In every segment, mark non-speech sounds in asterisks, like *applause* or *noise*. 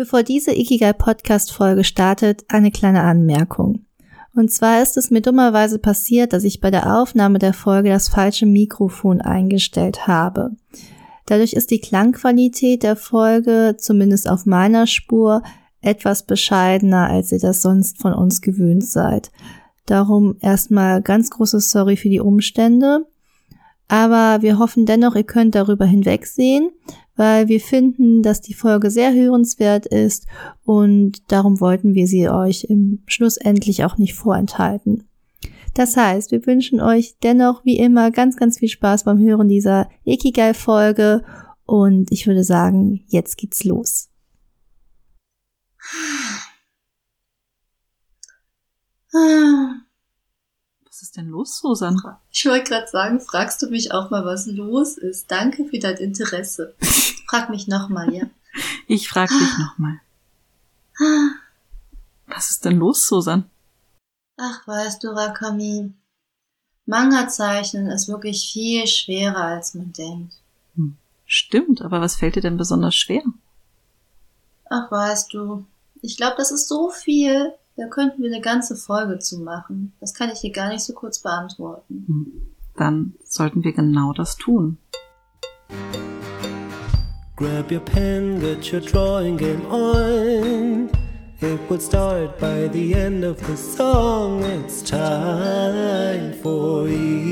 Bevor diese Ikigai Podcast Folge startet, eine kleine Anmerkung. Und zwar ist es mir dummerweise passiert, dass ich bei der Aufnahme der Folge das falsche Mikrofon eingestellt habe. Dadurch ist die Klangqualität der Folge, zumindest auf meiner Spur, etwas bescheidener, als ihr das sonst von uns gewöhnt seid. Darum erstmal ganz großes Sorry für die Umstände. Aber wir hoffen dennoch, ihr könnt darüber hinwegsehen, weil wir finden, dass die Folge sehr hörenswert ist und darum wollten wir sie euch im Schlussendlich auch nicht vorenthalten. Das heißt, wir wünschen euch dennoch wie immer ganz, ganz viel Spaß beim Hören dieser Ikigai-Folge und ich würde sagen, jetzt geht's los. Was ist denn los, Susan? Ich wollte gerade sagen, fragst du mich auch mal, was los ist. Danke für dein Interesse. *laughs* Frag mich nochmal, ja? *laughs* Ich frag dich nochmal. Was ist denn los, Susan? Ach, weißt du, Rakami, Manga zeichnen ist wirklich viel schwerer, als man denkt. Hm, stimmt, aber was fällt dir denn besonders schwer? Ach, weißt du, ich glaube, das ist so viel, da könnten wir eine ganze Folge zu machen. Das kann ich hier gar nicht so kurz beantworten. Hm, dann sollten wir genau das tun. Grab your pen, get your drawing game on. It would start by the end of the song. It's time for Ikigai.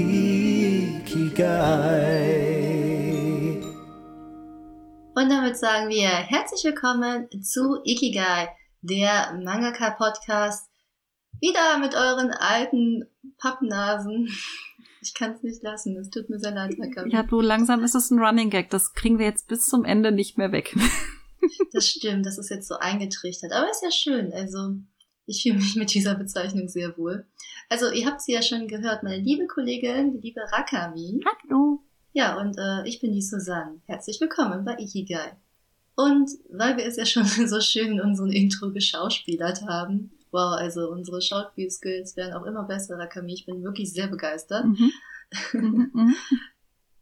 Und damit sagen wir herzlich willkommen zu Ikigai, der Mangaka Podcast. Wieder mit euren alten Pappnasen. Ich kann es nicht lassen. Es tut mir sehr leid, Nakami. Ja, du, langsam ist es ein Running Gag. Das kriegen wir jetzt bis zum Ende nicht mehr weg. *laughs* Das stimmt, das ist jetzt so eingetrichtert. Aber ist ja schön. Also, ich fühle mich mit dieser Bezeichnung sehr wohl. Also, ihr habt sie ja schon gehört, meine liebe Kollegin, die liebe Rakami. Hallo. Ja, und äh, ich bin die Susanne. Herzlich willkommen bei Ikigai. Und weil wir es ja schon *laughs* so schön in unserem Intro geschauspielert haben, wow, also unsere Schauspielskills werden auch immer besser, Rakami. Ich bin wirklich sehr begeistert. Mhm. mhm, *laughs* mhm.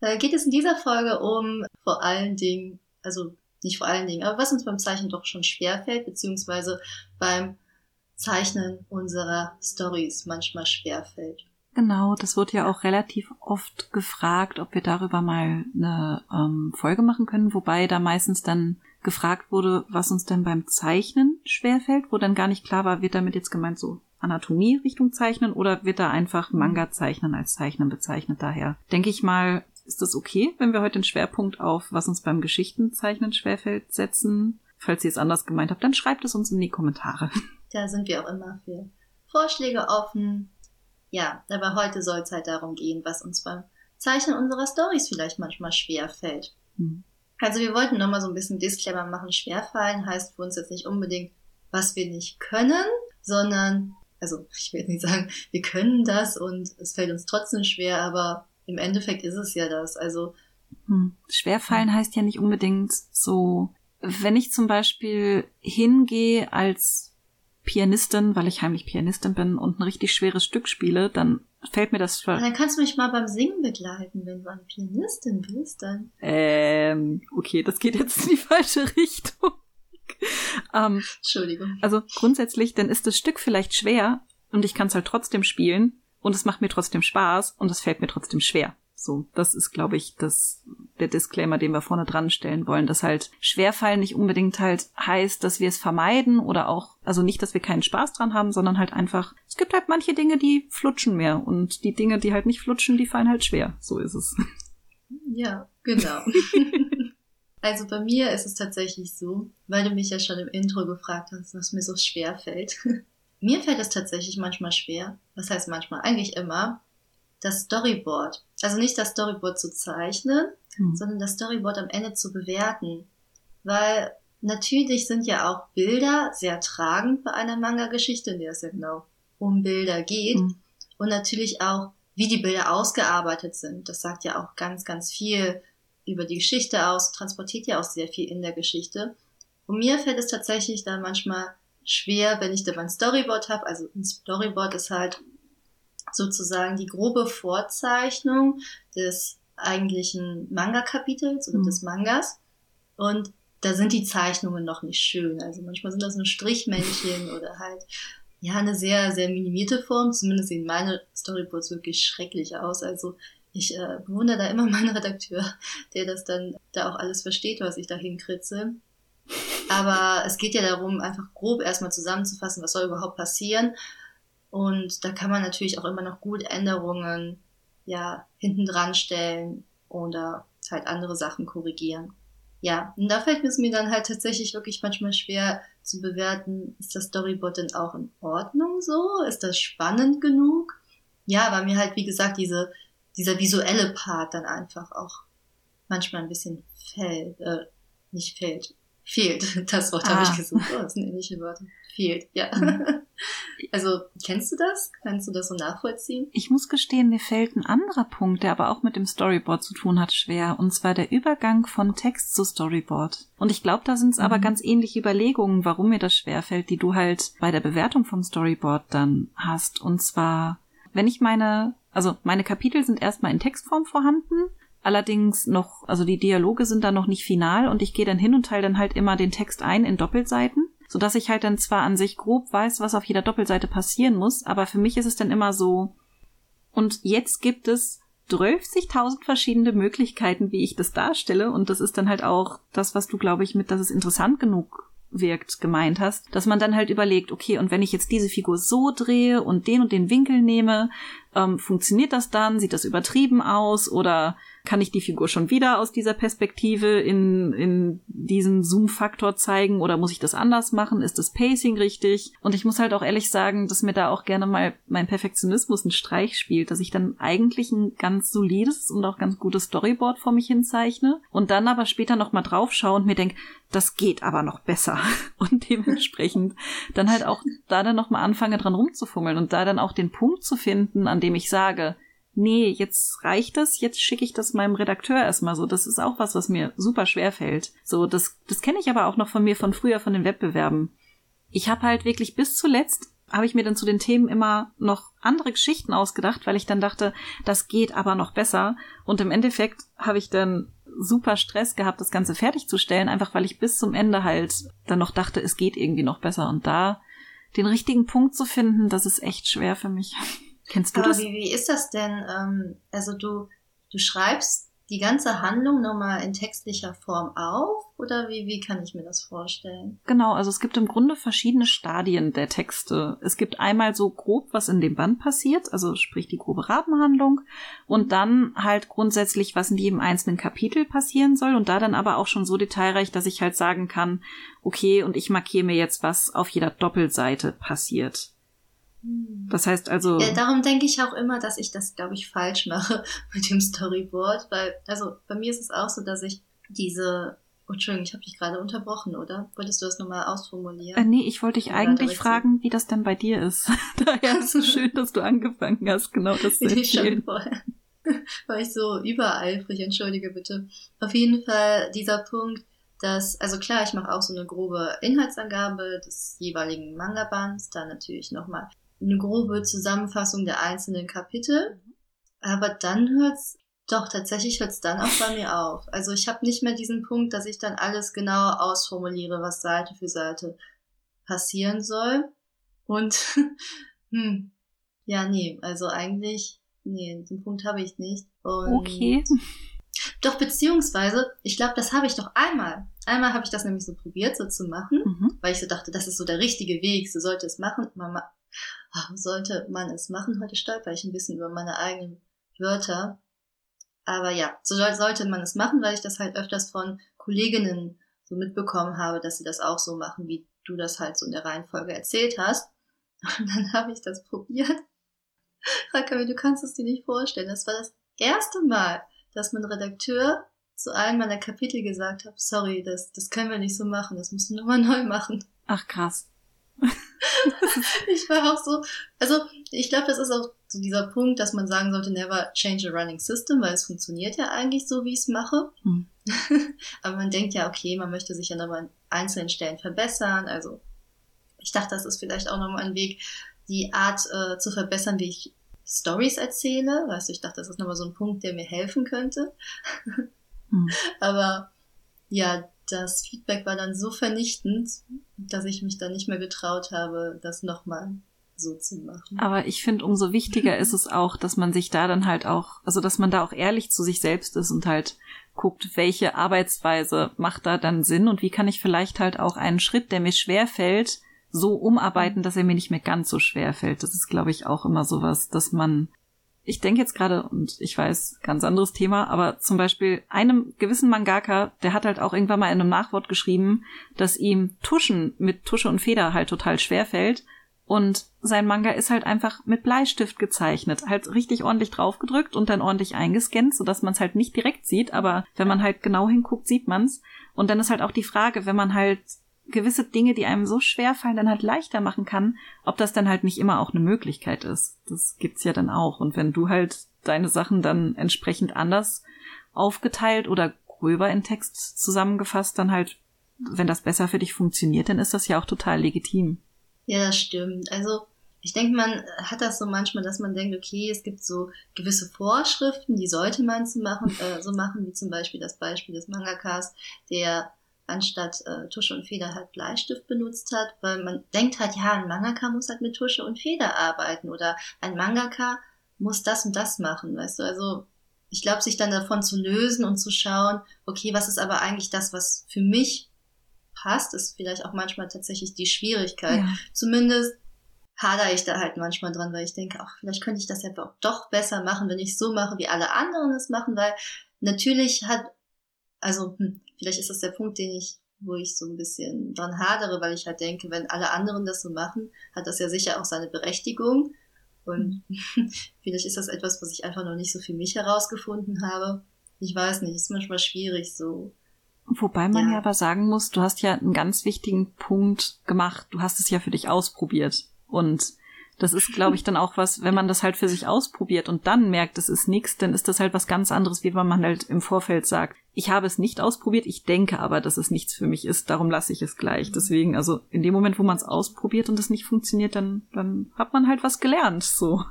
da geht es in dieser Folge um vor allen Dingen, also nicht vor allen Dingen, aber was uns beim Zeichnen doch schon schwer fällt, beziehungsweise beim Zeichnen unserer Stories manchmal schwer fällt. Genau, das wird ja auch relativ oft gefragt, ob wir darüber mal eine ähm, Folge machen können, wobei da meistens dann gefragt wurde, was uns denn beim Zeichnen schwerfällt, wo dann gar nicht klar war, wird damit jetzt gemeint so Anatomie Richtung Zeichnen oder wird da einfach Manga zeichnen als Zeichnen bezeichnet. Daher denke ich mal, ist das okay, wenn wir heute den Schwerpunkt auf, was uns beim Geschichtenzeichnen schwerfällt, setzen? Falls ihr es anders gemeint habt, dann schreibt es uns in die Kommentare. *laughs* Da sind wir auch immer für Vorschläge offen. Ja, aber heute soll es halt darum gehen, was uns beim Zeichnen unserer Stories vielleicht manchmal schwer fällt. Hm. Also wir wollten nochmal so ein bisschen Disclaimer machen. Schwerfallen heißt für uns jetzt nicht unbedingt, was wir nicht können, sondern, also ich will jetzt nicht sagen, wir können das und es fällt uns trotzdem schwer, aber im Endeffekt ist es ja das. Also hm. Schwerfallen heißt ja nicht unbedingt so, wenn ich zum Beispiel hingehe als Pianistin, weil ich heimlich Pianistin bin und ein richtig schweres Stück spiele, dann fällt mir das schon. Dann kannst du mich mal beim Singen begleiten, wenn du eine Pianistin bist, dann. Ähm, okay, das geht jetzt in die falsche Richtung. *laughs* ähm, Entschuldigung. Also grundsätzlich, dann ist das Stück vielleicht schwer und ich kann es halt trotzdem spielen, und es macht mir trotzdem Spaß und es fällt mir trotzdem schwer. So, das ist, glaube ich, das, der Disclaimer, den wir vorne dran stellen wollen, dass halt Schwerfallen nicht unbedingt halt heißt, dass wir es vermeiden oder auch, also nicht, dass wir keinen Spaß dran haben, sondern halt einfach, es gibt halt manche Dinge, die flutschen mehr und die Dinge, die halt nicht flutschen, die fallen halt schwer. So ist es. Ja, genau. *laughs* also bei mir ist es tatsächlich so, weil du mich ja schon im Intro gefragt hast, was mir so schwer fällt. *laughs* Mir fällt es tatsächlich manchmal schwer, was heißt manchmal, eigentlich immer, das Storyboard. Also nicht das Storyboard zu zeichnen, hm. sondern das Storyboard am Ende zu bewerten. Weil natürlich sind ja auch Bilder sehr tragend bei einer Manga-Geschichte, in der es ja genau um Bilder geht. Hm. Und natürlich auch, wie die Bilder ausgearbeitet sind. Das sagt ja auch ganz, ganz viel über die Geschichte aus, transportiert ja auch sehr viel in der Geschichte. Und mir fällt es tatsächlich da manchmal schwer, wenn ich da mein Storyboard habe. Also ein Storyboard ist halt sozusagen die grobe Vorzeichnung des eigentlichen Manga-Kapitels oder mhm. des Mangas. Und da sind die Zeichnungen noch nicht schön. Also manchmal sind das nur Strichmännchen oder halt ja eine sehr, sehr minimierte Form. Zumindest sehen meine Storyboards wirklich schrecklich aus. Also ich äh, bewundere da immer *laughs* meinen Redakteur, der das dann da auch alles versteht, was ich da hinkritze. Aber es geht ja darum, einfach grob erstmal zusammenzufassen, was soll überhaupt passieren. Und da kann man natürlich auch immer noch gut Änderungen ja hinten dran stellen oder halt andere Sachen korrigieren. Ja, und da fällt es mir dann halt tatsächlich wirklich manchmal schwer zu bewerten, ist das Storyboard denn auch in Ordnung so? Ist das spannend genug? Ja, weil mir halt, wie gesagt, diese, dieser visuelle Part dann einfach auch manchmal ein bisschen fällt, äh, nicht fällt, fehlt. *laughs* Das Wort ah. habe ich gesucht. Oh, das sind ähnliche Wörter. Fehlt, ja. Mhm. *laughs* Also, kennst du das? Kannst du das so nachvollziehen? Ich muss gestehen, mir fällt ein anderer Punkt, der aber auch mit dem Storyboard zu tun hat, schwer. Und zwar der Übergang von Text zu Storyboard. Und ich glaube, da sind es mhm. aber ganz ähnliche Überlegungen, warum mir das schwer fällt, die du halt bei der Bewertung vom Storyboard dann hast. Und zwar, wenn ich meine, also meine Kapitel sind erstmal in Textform vorhanden allerdings noch, also die Dialoge sind da noch nicht final und ich gehe dann hin und teile dann halt immer den Text ein in Doppelseiten, so dass ich halt dann zwar an sich grob weiß, was auf jeder Doppelseite passieren muss, aber für mich ist es dann immer so, und jetzt gibt es 30.000 verschiedene Möglichkeiten, wie ich das darstelle und das ist dann halt auch das, was du, glaube ich, mit, dass es interessant genug wirkt, gemeint hast, dass man dann halt überlegt, okay, und wenn ich jetzt diese Figur so drehe und den und den Winkel nehme, ähm, funktioniert das dann? Sieht das übertrieben aus? Oder kann ich die Figur schon wieder aus dieser Perspektive in, in diesen Zoom-Faktor zeigen oder muss ich das anders machen? Ist das Pacing richtig? Und ich muss halt auch ehrlich sagen, dass mir da auch gerne mal mein Perfektionismus einen Streich spielt, dass ich dann eigentlich ein ganz solides und auch ganz gutes Storyboard vor mich hinzeichne und dann aber später nochmal drauf schaue und mir denke, das geht aber noch besser. *laughs* Und dementsprechend dann halt auch da dann nochmal anfange dran rumzufummeln und da dann auch den Punkt zu finden, an dem ich sage, nee, jetzt reicht es, jetzt schicke ich das meinem Redakteur erstmal so. Das ist auch was, was mir super schwer fällt. So, das, das kenne ich aber auch noch von mir von früher, von den Wettbewerben. Ich habe halt wirklich bis zuletzt habe ich mir dann zu den Themen immer noch andere Geschichten ausgedacht, weil ich dann dachte, das geht aber noch besser. Und im Endeffekt habe ich dann super Stress gehabt, das Ganze fertigzustellen, einfach weil ich bis zum Ende halt dann noch dachte, es geht irgendwie noch besser. Und da den richtigen Punkt zu finden, das ist echt schwer für mich. Kennst du Aber das? Wie, wie ist das denn? Ähm, also du, du schreibst die ganze Handlung nochmal in textlicher Form auf? Oder wie, wie kann ich mir das vorstellen? Genau, also es gibt im Grunde verschiedene Stadien der Texte. Es gibt einmal so grob, was in dem Band passiert, also sprich die grobe Rabenhandlung, und dann halt grundsätzlich, was in jedem einzelnen Kapitel passieren soll, und da dann aber auch schon so detailreich, dass ich halt sagen kann, okay, und ich markiere mir jetzt, was auf jeder Doppelseite passiert. Das heißt also. Ja, darum denke ich auch immer, dass ich das, glaube ich, falsch mache *laughs* mit dem Storyboard, weil, also bei mir ist es auch so, dass ich diese Oh, Entschuldigung, ich habe dich gerade unterbrochen, oder? Wolltest du das nochmal ausformulieren? Äh, nee, ich wollte dich eigentlich fragen, wie das denn bei dir ist. *laughs* Daher ist es schön, dass du angefangen hast, genau das zu *laughs* erzählen. vorher. War ich so übereifrig, entschuldige bitte. Auf jeden Fall dieser Punkt, dass, also klar, ich mache auch so eine grobe Inhaltsangabe des jeweiligen Manga-Bands, dann natürlich nochmal eine grobe Zusammenfassung der einzelnen Kapitel. Aber dann hört's doch tatsächlich hört's dann auch bei mir auf. Also ich habe nicht mehr diesen Punkt, dass ich dann alles genau ausformuliere, was Seite für Seite passieren soll. Und *laughs* hm, ja, nee, also eigentlich, nee, den Punkt habe ich nicht. Und okay. *laughs* Doch, beziehungsweise, ich glaube, das habe ich doch einmal. Einmal habe ich das nämlich so probiert, so zu machen, mhm. weil ich so dachte, das ist so der richtige Weg, so sollte es machen. Man, sollte man es machen? Heute stolper ich ein bisschen über meine eigenen Wörter. Aber ja, so sollte man es machen, weil ich das halt öfters von Kolleginnen so mitbekommen habe, dass sie das auch so machen, wie du das halt so in der Reihenfolge erzählt hast. *laughs* Und dann habe ich das probiert. *laughs* Rakabi, du kannst es dir nicht vorstellen. Das war das erste Mal, dass mein Redakteur zu einem meiner Kapitel gesagt hat, sorry, das, das können wir nicht so machen, das musst du nochmal neu machen. Ach krass. Ich war auch so, also ich glaube, das ist auch so dieser Punkt, dass man sagen sollte, never change a running system, weil es funktioniert ja eigentlich so, wie ich es mache. Hm. *laughs* Aber man denkt ja, okay, man möchte sich ja nochmal an einzelnen Stellen verbessern. Also ich dachte, das ist vielleicht auch nochmal ein Weg, die Art äh, zu verbessern, wie ich Stories erzähle. Weißt du, ich dachte, das ist nochmal so ein Punkt, der mir helfen könnte. hm. *laughs* Aber ja, das Feedback war dann so vernichtend, dass ich mich dann nicht mehr getraut habe, das nochmal so zu machen. Aber ich finde, umso wichtiger *laughs* ist es auch, dass man sich da dann halt auch, also dass man da auch ehrlich zu sich selbst ist und halt guckt, welche Arbeitsweise macht da dann Sinn und wie kann ich vielleicht halt auch einen Schritt, der mir schwer fällt, so umarbeiten, dass er mir nicht mehr ganz so schwer fällt. Das ist, glaube ich, auch immer sowas, dass man ich denke jetzt gerade, und ich weiß, ganz anderes Thema, aber zum Beispiel einem gewissen Mangaka, der hat halt auch irgendwann mal in einem Nachwort geschrieben, dass ihm Tuschen mit Tusche und Feder halt total schwer fällt. Und sein Manga ist halt einfach mit Bleistift gezeichnet, halt richtig ordentlich draufgedrückt und dann ordentlich eingescannt, sodass man es halt nicht direkt sieht, aber wenn man halt genau hinguckt, sieht man's. Und dann ist halt auch die Frage, wenn man halt gewisse Dinge, die einem so schwer fallen, dann halt leichter machen kann, ob das dann halt nicht immer auch eine Möglichkeit ist. Das gibt's ja dann auch. Und wenn du halt deine Sachen dann entsprechend anders aufgeteilt oder gröber in Text zusammengefasst, dann halt, wenn das besser für dich funktioniert, dann ist das ja auch total legitim. Ja, das stimmt. Also ich denke, man hat das so manchmal, dass man denkt, okay, es gibt so gewisse Vorschriften, die sollte man so machen, äh, so machen, wie zum Beispiel das Beispiel des Mangakas, der anstatt äh, Tusche und Feder halt Bleistift benutzt hat, weil man denkt halt, ja, ein Mangaka muss halt mit Tusche und Feder arbeiten oder ein Mangaka muss das und das machen, weißt du, also ich glaube, sich dann davon zu lösen und zu schauen, okay, was ist aber eigentlich das, was für mich passt, ist vielleicht auch manchmal tatsächlich die Schwierigkeit. Ja. Zumindest hadere ich da halt manchmal dran, weil ich denke, ach, vielleicht könnte ich das ja doch besser machen, wenn ich so mache, wie alle anderen es machen, weil natürlich hat, also hm, vielleicht ist das der Punkt, den ich, wo ich so ein bisschen dran hadere, weil ich halt denke, wenn alle anderen das so machen, hat das ja sicher auch seine Berechtigung. Und *laughs* vielleicht ist das etwas, was ich einfach noch nicht so für mich herausgefunden habe. Ich weiß nicht, ist manchmal schwierig so. Wobei man ja. ja aber sagen muss, du hast ja einen ganz wichtigen Punkt gemacht. Du hast es ja für dich ausprobiert. Und das ist, glaube ich, dann auch was, wenn man das halt für sich ausprobiert und dann merkt, es ist nichts, dann ist das halt was ganz anderes, wie wenn man halt im Vorfeld sagt, ich habe es nicht ausprobiert, ich denke aber, dass es nichts für mich ist, darum lasse ich es gleich. Deswegen, also in dem Moment, wo man es ausprobiert und es nicht funktioniert, dann, dann hat man halt was gelernt, so.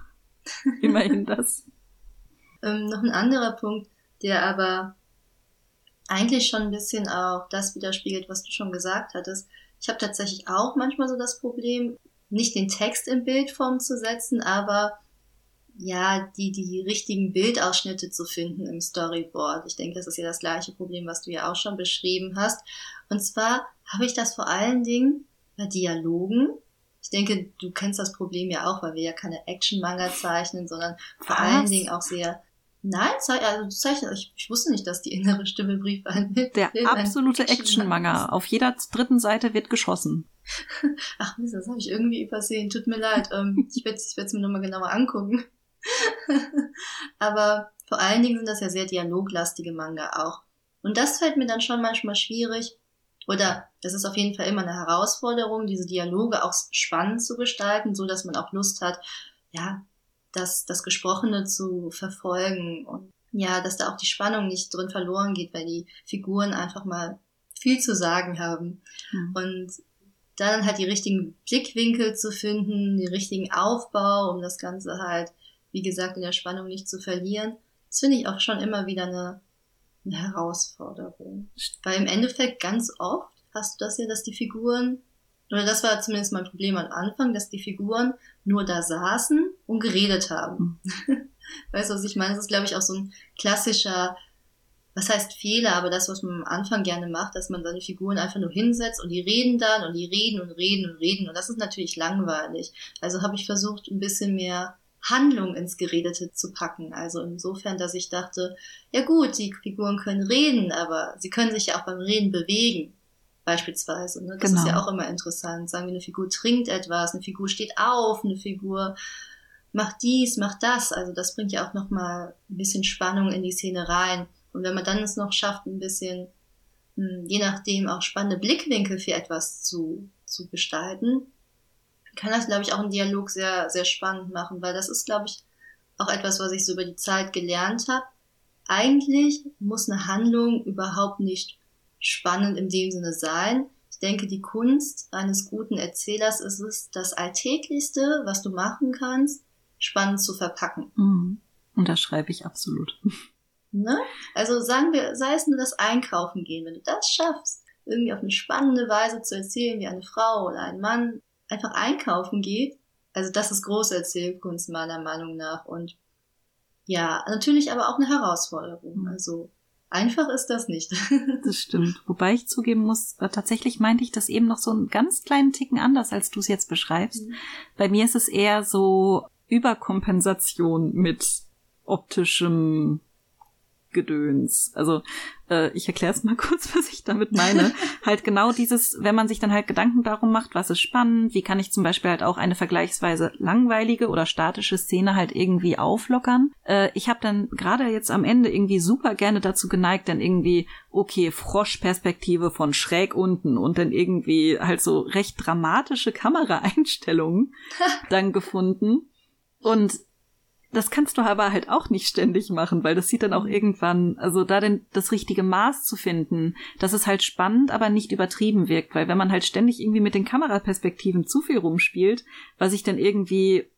*laughs* Immerhin das. ähm, noch ein anderer Punkt, der aber eigentlich schon ein bisschen auch das widerspiegelt, was du schon gesagt hattest. Ich habe tatsächlich auch manchmal so das Problem, nicht den Text in Bildform zu setzen, aber ja, die, die richtigen Bildausschnitte zu finden im Storyboard. Ich denke, das ist ja das gleiche Problem, was du ja auch schon beschrieben hast. Und zwar habe ich das vor allen Dingen bei Dialogen. Ich denke, du kennst das Problem ja auch, weil wir ja keine Action-Manga zeichnen, sondern vor was? allen Dingen auch sehr Nein, also du zeichnest, ich, ich wusste nicht, dass die innere Stimme Brief an Der absolute Action-Manga. Auf jeder dritten Seite wird geschossen. *laughs* Ach Mist, das habe ich irgendwie übersehen. Tut mir leid. Ähm, ich werde es mir nochmal genauer angucken. *laughs* Aber vor allen Dingen sind das ja sehr dialoglastige Manga auch. Und das fällt mir dann schon manchmal schwierig. Oder das ist auf jeden Fall immer eine Herausforderung, diese Dialoge auch spannend zu gestalten, so dass man auch Lust hat, ja, das, das Gesprochene zu verfolgen und ja, dass da auch die Spannung nicht drin verloren geht, weil die Figuren einfach mal viel zu sagen haben. Mhm. Und dann halt die richtigen Blickwinkel zu finden, den richtigen Aufbau, um das Ganze halt, wie gesagt, in der Spannung nicht zu verlieren. Das finde ich auch schon immer wieder eine, eine Herausforderung. Weil im Endeffekt ganz oft hast du das ja, dass die Figuren, oder das war zumindest mein Problem am Anfang, dass die Figuren nur da saßen und geredet haben. Mhm. *laughs* weißt du, was ich meine? Das ist, glaube ich, auch so ein klassischer was heißt Fehler, aber das, was man am Anfang gerne macht, dass man seine Figuren einfach nur hinsetzt und die reden dann und die reden und reden und reden und das ist natürlich langweilig. Also habe ich versucht, ein bisschen mehr Handlung ins Geredete zu packen. Also insofern, dass ich dachte, ja gut, die Figuren können reden, aber sie können sich ja auch beim Reden bewegen. Beispielsweise. Ne? Das genau. ist ja auch immer interessant. Sagen wir, eine Figur trinkt etwas, eine Figur steht auf, eine Figur macht dies, macht das. Also das bringt ja auch nochmal ein bisschen Spannung in die Szene rein. Und wenn man dann es noch schafft, ein bisschen, hm, je nachdem, auch spannende Blickwinkel für etwas zu, zu gestalten, kann das, glaube ich, auch einen Dialog sehr, sehr spannend machen, weil das ist, glaube ich, auch etwas, was ich so über die Zeit gelernt habe. Eigentlich muss eine Handlung überhaupt nicht spannend in dem Sinne sein. Ich denke, die Kunst eines guten Erzählers ist es, das Alltäglichste, was du machen kannst, spannend zu verpacken. Mhm. Und das schreibe ich absolut. Ne? Also sagen wir, sei es nur das Einkaufen gehen, wenn du das schaffst, irgendwie auf eine spannende Weise zu erzählen, wie eine Frau oder ein Mann einfach einkaufen geht. Also das ist große Erzählkunst meiner Meinung nach und ja, natürlich aber auch eine Herausforderung. Mhm. Also einfach ist das nicht. *laughs* das stimmt. Wobei ich zugeben muss, äh, tatsächlich meinte ich das eben noch so einen ganz kleinen Ticken anders, als du es jetzt beschreibst. Mhm. Bei mir ist es eher so Überkompensation mit optischem Gedöns. Also äh, ich erkläre es mal *laughs* kurz, was ich damit meine. halt genau dieses, wenn man sich dann halt Gedanken darum macht, was ist spannend, wie kann ich zum Beispiel halt auch eine vergleichsweise langweilige oder statische Szene halt irgendwie auflockern. Äh, ich habe dann gerade jetzt am Ende irgendwie super gerne dazu geneigt, dann irgendwie, okay, Froschperspektive von schräg unten und dann irgendwie halt so recht dramatische Kameraeinstellungen *laughs* dann gefunden. Und das kannst du aber halt auch nicht ständig machen, weil das sieht dann auch irgendwann, also da denn das richtige Maß zu finden, dass es halt spannend, aber nicht übertrieben wirkt, weil wenn man halt ständig irgendwie mit den Kameraperspektiven zu viel rumspielt, was ich dann irgendwie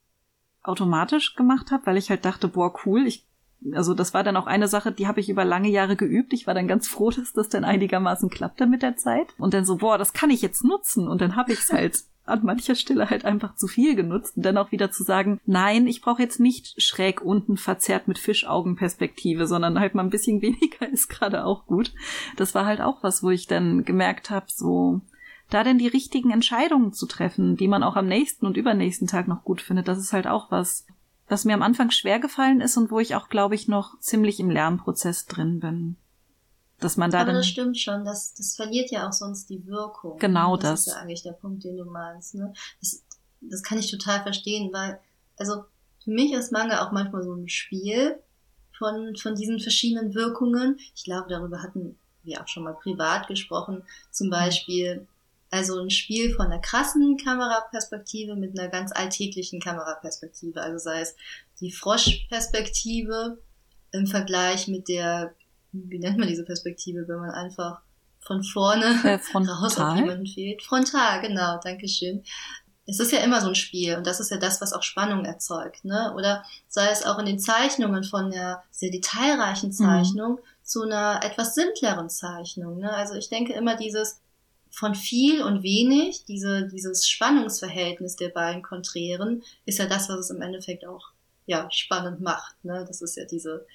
automatisch gemacht habe, weil ich halt dachte, boah, cool, ich also das war dann auch eine Sache, die habe ich über lange Jahre geübt. Ich war dann ganz froh, *laughs* dass das dann einigermaßen klappte mit der Zeit. Und dann so, boah, das kann ich jetzt nutzen. Und dann habe ich es halt an mancher Stelle halt einfach zu viel genutzt und dann auch wieder zu sagen, nein, ich brauche jetzt nicht schräg unten verzerrt mit Fischaugenperspektive, sondern halt mal ein bisschen *laughs* weniger ist gerade auch gut. Das war halt auch was, wo ich dann gemerkt habe, so da denn die richtigen Entscheidungen zu treffen, die man auch am nächsten und übernächsten Tag noch gut findet, das ist halt auch was, was mir am Anfang schwer gefallen ist und wo ich auch, glaube ich, noch ziemlich im Lernprozess drin bin dass man da Aber dann. das stimmt schon, das, das verliert ja auch sonst die Wirkung. Genau das. Das ist ja eigentlich der Punkt, den du meinst. Ne? Das, das kann ich total verstehen, weil, also für mich ist Manga auch manchmal so ein Spiel von, von diesen verschiedenen Wirkungen. Ich glaube, darüber hatten wir auch schon mal privat gesprochen. Zum Beispiel, also ein Spiel von einer krassen Kameraperspektive mit einer ganz alltäglichen Kameraperspektive. Also sei es die Froschperspektive im Vergleich mit der wie nennt man diese Perspektive, wenn man einfach von vorne äh, *laughs* raus auf jemanden fehlt. Frontal, genau, Dankeschön. Es ist ja immer so ein Spiel und das ist ja das, was auch Spannung erzeugt, ne? Oder sei es auch in den Zeichnungen von der sehr detailreichen mhm. Zeichnung mhm. zu einer etwas simpleren Zeichnung, ne? Also ich denke immer dieses von viel und wenig, diese, dieses Spannungsverhältnis der beiden Konträren, ist ja das, was es im Endeffekt auch ja, spannend macht. Ne? Das ist ja diese,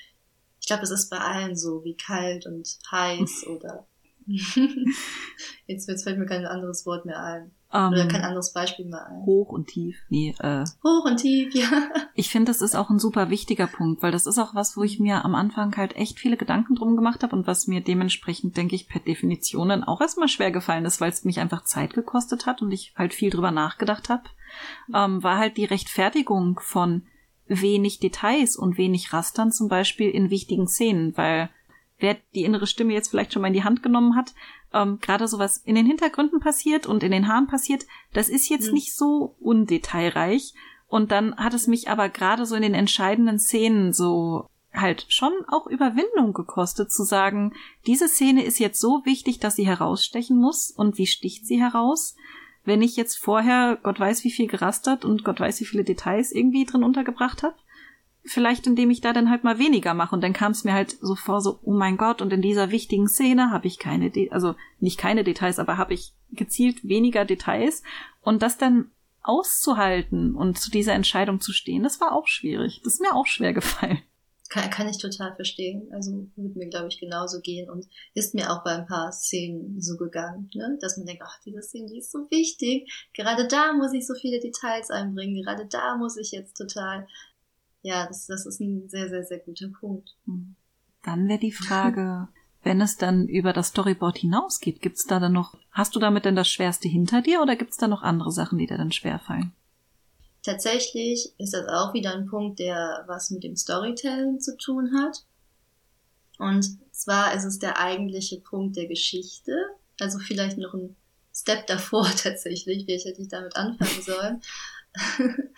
ich glaube, es ist bei allen so, wie kalt und heiß *laughs* oder *laughs* jetzt, jetzt fällt mir kein anderes Wort mehr ein. Um, Oder ähm, kein anderes Beispiel mehr ein. Hoch und tief. Nee, äh, hoch und tief, ja. Ich finde, das ist auch ein super wichtiger Punkt, weil das ist auch was, wo ich mir am Anfang halt echt viele Gedanken drum gemacht habe und was mir dementsprechend, denke ich, per Definition dann auch erstmal schwer gefallen ist, weil es mich einfach Zeit gekostet hat und ich halt viel drüber nachgedacht habe, ähm, war halt die Rechtfertigung von, wenig Details und wenig Rastern zum Beispiel in wichtigen Szenen, weil wer die innere Stimme jetzt vielleicht schon mal in die Hand genommen hat, ähm, gerade sowas in den Hintergründen passiert und in den Haaren passiert, das ist jetzt mhm. nicht so undetailreich. Und dann hat es mich aber gerade so in den entscheidenden Szenen so halt schon auch Überwindung gekostet zu sagen, diese Szene ist jetzt so wichtig, dass sie herausstechen muss und wie sticht sie heraus? Wenn ich jetzt vorher Gott weiß wie viel gerastert und Gott weiß wie viele Details irgendwie drin untergebracht habe. Vielleicht indem ich da dann halt mal weniger mache und dann kam es mir halt so vor, so, oh mein Gott, und in dieser wichtigen Szene habe ich keine, De also nicht keine Details, aber habe ich gezielt weniger Details und das dann auszuhalten und zu dieser Entscheidung zu stehen, das war auch schwierig. Das ist mir auch schwer gefallen. Kann, kann ich total verstehen. Also wird mir, glaube ich, genauso gehen und ist mir auch bei ein paar Szenen so gegangen, ne? dass man denkt, ach, diese Szene, die ist so wichtig. Gerade da muss ich so viele Details einbringen. Gerade da muss ich jetzt total. Ja, das, das ist ein sehr, sehr, sehr guter Punkt. Hm. Dann wäre die Frage, *laughs* wenn es dann über das Storyboard hinausgeht, gibt's da dann noch, hast du damit denn das Schwerste hinter dir oder gibt's da noch andere Sachen, die dir dann schwerfallen? Tatsächlich ist das auch wieder ein Punkt, der was mit dem Storytelling zu tun hat. Und zwar ist es der eigentliche Punkt der Geschichte. Also vielleicht noch ein Step *laughs* davor tatsächlich, wie hätte ich damit anfangen sollen. *laughs*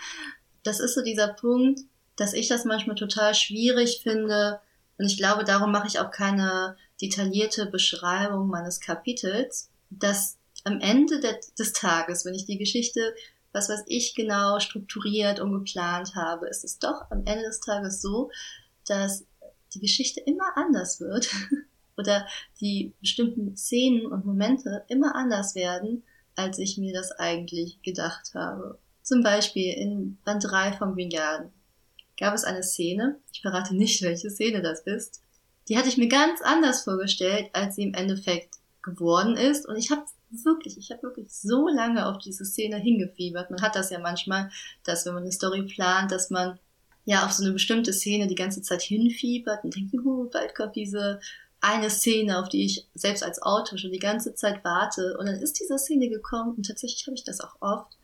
das ist so dieser Punkt, dass ich das manchmal total schwierig finde. Und ich glaube, darum mache ich auch keine detaillierte Beschreibung meines Kapitels, dass am Ende des Tages, wenn ich die Geschichte was was ich genau strukturiert und geplant habe, ist es doch am Ende des Tages so, dass die Geschichte immer anders wird *laughs* oder die bestimmten Szenen und Momente immer anders werden, als ich mir das eigentlich gedacht habe. Zum Beispiel in Band 3 vom Green Garden gab es eine Szene, ich verrate nicht, welche Szene das ist, die hatte ich mir ganz anders vorgestellt, als sie im Endeffekt geworden ist. Und ich habe wirklich, ich habe wirklich so lange auf diese Szene hingefiebert. Man hat das ja manchmal, dass wenn man eine Story plant, dass man ja auf so eine bestimmte Szene die ganze Zeit hinfiebert und denkt, juhu, bald kommt diese eine Szene, auf die ich selbst als Autor schon die ganze Zeit warte. Und dann ist diese Szene gekommen und tatsächlich habe ich das auch oft.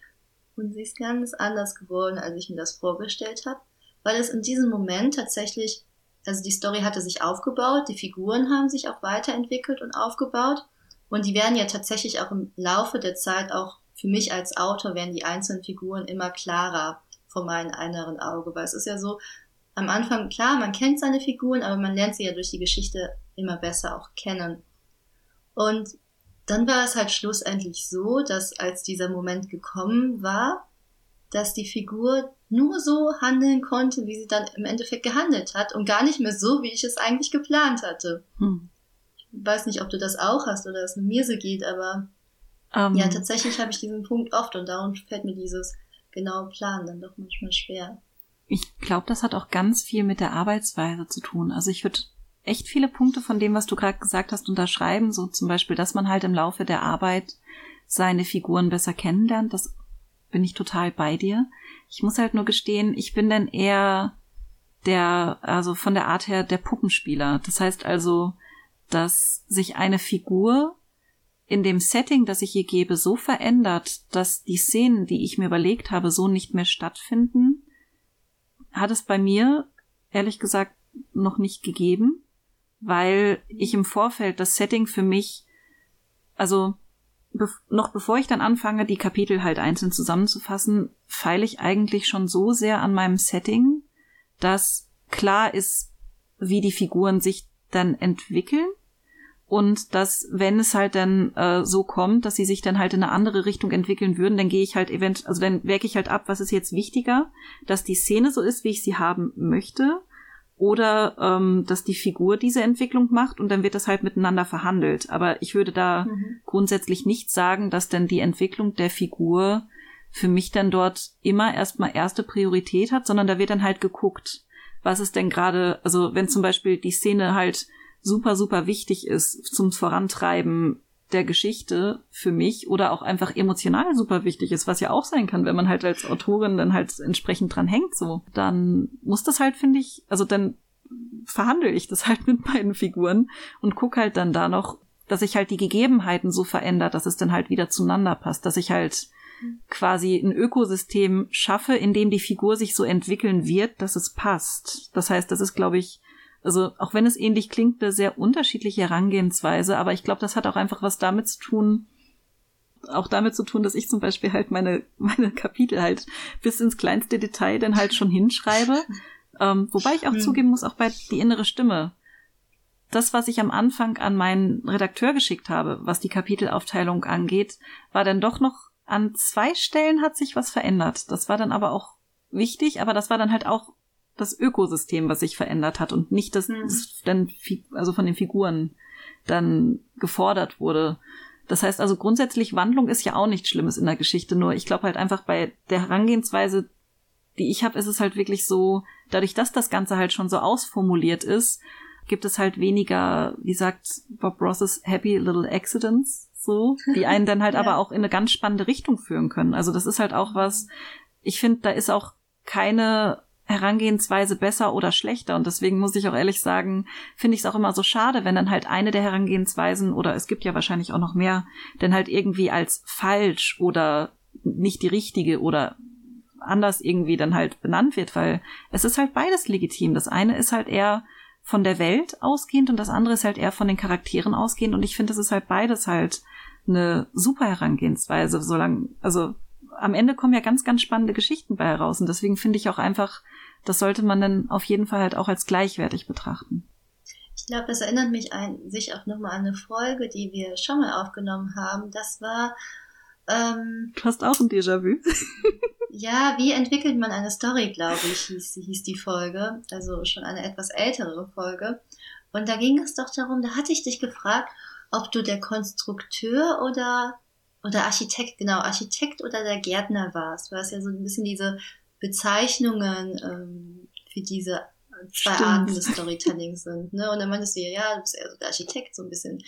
Und sie ist ganz anders geworden, als ich mir das vorgestellt habe, weil es in diesem Moment tatsächlich, also die Story hatte sich aufgebaut, die Figuren haben sich auch weiterentwickelt und aufgebaut. Und die werden ja tatsächlich auch im Laufe der Zeit auch für mich als Autor werden die einzelnen Figuren immer klarer vor meinem inneren Auge, weil es ist ja so, am Anfang, klar, man kennt seine Figuren, aber man lernt sie ja durch die Geschichte immer besser auch kennen. Und dann war es halt schlussendlich so, dass als dieser Moment gekommen war, dass die Figur nur so handeln konnte, wie sie dann im Endeffekt gehandelt hat und gar nicht mehr so, wie ich es eigentlich geplant hatte. Hm. Ich weiß nicht, ob du das auch hast oder es mir so geht, aber um. ja, tatsächlich habe ich diesen Punkt oft und darum fällt mir dieses genaue Plan dann doch manchmal schwer. Ich glaube, das hat auch ganz viel mit der Arbeitsweise zu tun. Also ich würde echt viele Punkte von dem, was du gerade gesagt hast, unterschreiben. So zum Beispiel, dass man halt im Laufe der Arbeit seine Figuren besser kennenlernt. Das bin ich total bei dir. Ich muss halt nur gestehen, ich bin dann eher der, also von der Art her der Puppenspieler. Das heißt also, dass sich eine Figur in dem Setting, das ich ihr gebe, so verändert, dass die Szenen, die ich mir überlegt habe, so nicht mehr stattfinden, hat es bei mir ehrlich gesagt noch nicht gegeben, weil ich im Vorfeld das Setting für mich, also be noch bevor ich dann anfange, die Kapitel halt einzeln zusammenzufassen, feile ich eigentlich schon so sehr an meinem Setting, dass klar ist, wie die Figuren sich dann entwickeln und dass, wenn es halt dann äh, so kommt, dass sie sich dann halt in eine andere Richtung entwickeln würden, dann gehe ich halt event, also dann werke ich halt ab, was ist jetzt wichtiger, dass die Szene so ist, wie ich sie haben möchte, oder ähm, dass die Figur diese Entwicklung macht und dann wird das halt miteinander verhandelt. Aber ich würde da mhm. grundsätzlich nicht sagen, dass denn die Entwicklung der Figur für mich dann dort immer erstmal erste Priorität hat, sondern da wird dann halt geguckt, was ist denn gerade, also wenn zum Beispiel die Szene halt super, super wichtig ist zum Vorantreiben der Geschichte für mich oder auch einfach emotional super wichtig ist, was ja auch sein kann, wenn man halt als Autorin dann halt entsprechend dran hängt, so, dann muss das halt, finde ich, also dann verhandle ich das *laughs* halt mit meinen Figuren und guck halt dann da noch, dass ich halt die Gegebenheiten so verändert, dass es dann halt wieder zueinander passt, dass ich halt quasi ein Ökosystem schaffe, in dem die Figur sich so entwickeln wird, dass es passt. Das heißt, das ist, glaube ich, also auch wenn es ähnlich klingt, eine sehr unterschiedliche Herangehensweise, aber ich glaube, das hat auch einfach was damit zu tun, auch damit zu tun, dass ich zum Beispiel halt meine, *laughs* meine Kapitel halt bis ins kleinste Detail dann halt schon hinschreibe. Ähm, wobei ich auch mhm. zugeben muss, auch bei die innere Stimme. Das, was ich am Anfang an meinen Redakteur geschickt habe, was die Kapitelaufteilung angeht, war dann doch noch an zwei Stellen hat sich was verändert. Das war dann aber auch wichtig, aber das war dann halt auch das Ökosystem, was sich verändert hat und nicht, dass mhm. das dann also von den Figuren dann gefordert wurde. Das heißt also grundsätzlich Wandlung ist ja auch nichts Schlimmes in der Geschichte, nur ich glaube halt einfach bei der Herangehensweise, die ich habe, ist es halt wirklich so, dadurch, dass das Ganze halt schon so ausformuliert ist, gibt es halt weniger, wie sagt Bob Ross's Happy Little Accidents, so, die einen dann halt *laughs* ja. aber auch in eine ganz spannende Richtung führen können. Also das ist halt auch was, ich finde, da ist auch keine Herangehensweise besser oder schlechter. Und deswegen muss ich auch ehrlich sagen, finde ich es auch immer so schade, wenn dann halt eine der Herangehensweisen, oder es gibt ja wahrscheinlich auch noch mehr, denn halt irgendwie als falsch oder nicht die richtige oder anders irgendwie dann halt benannt wird, weil es ist halt beides legitim. Das eine ist halt eher von der Welt ausgehend und das andere ist halt eher von den Charakteren ausgehend und ich finde, es ist halt beides halt eine super Herangehensweise, solange, also am Ende kommen ja ganz, ganz spannende Geschichten bei heraus und deswegen finde ich auch einfach, das sollte man dann auf jeden Fall halt auch als gleichwertig betrachten. Ich glaube, das erinnert mich an sich auch nochmal an eine Folge, die wir schon mal aufgenommen haben. Das war. Ähm, du hast auch ein Déjà-vu. *laughs* ja, wie entwickelt man eine Story, glaube ich, hieß, hieß die Folge. Also schon eine etwas ältere Folge. Und da ging es doch darum, da hatte ich dich gefragt, ob du der Konstrukteur oder, oder Architekt, genau, Architekt oder der Gärtner warst, weil es ja so ein bisschen diese Bezeichnungen ähm, für diese zwei Stimmt. Arten des Storytellings sind. Ne? Und dann meintest du ja, ja, du bist eher so der Architekt, so ein bisschen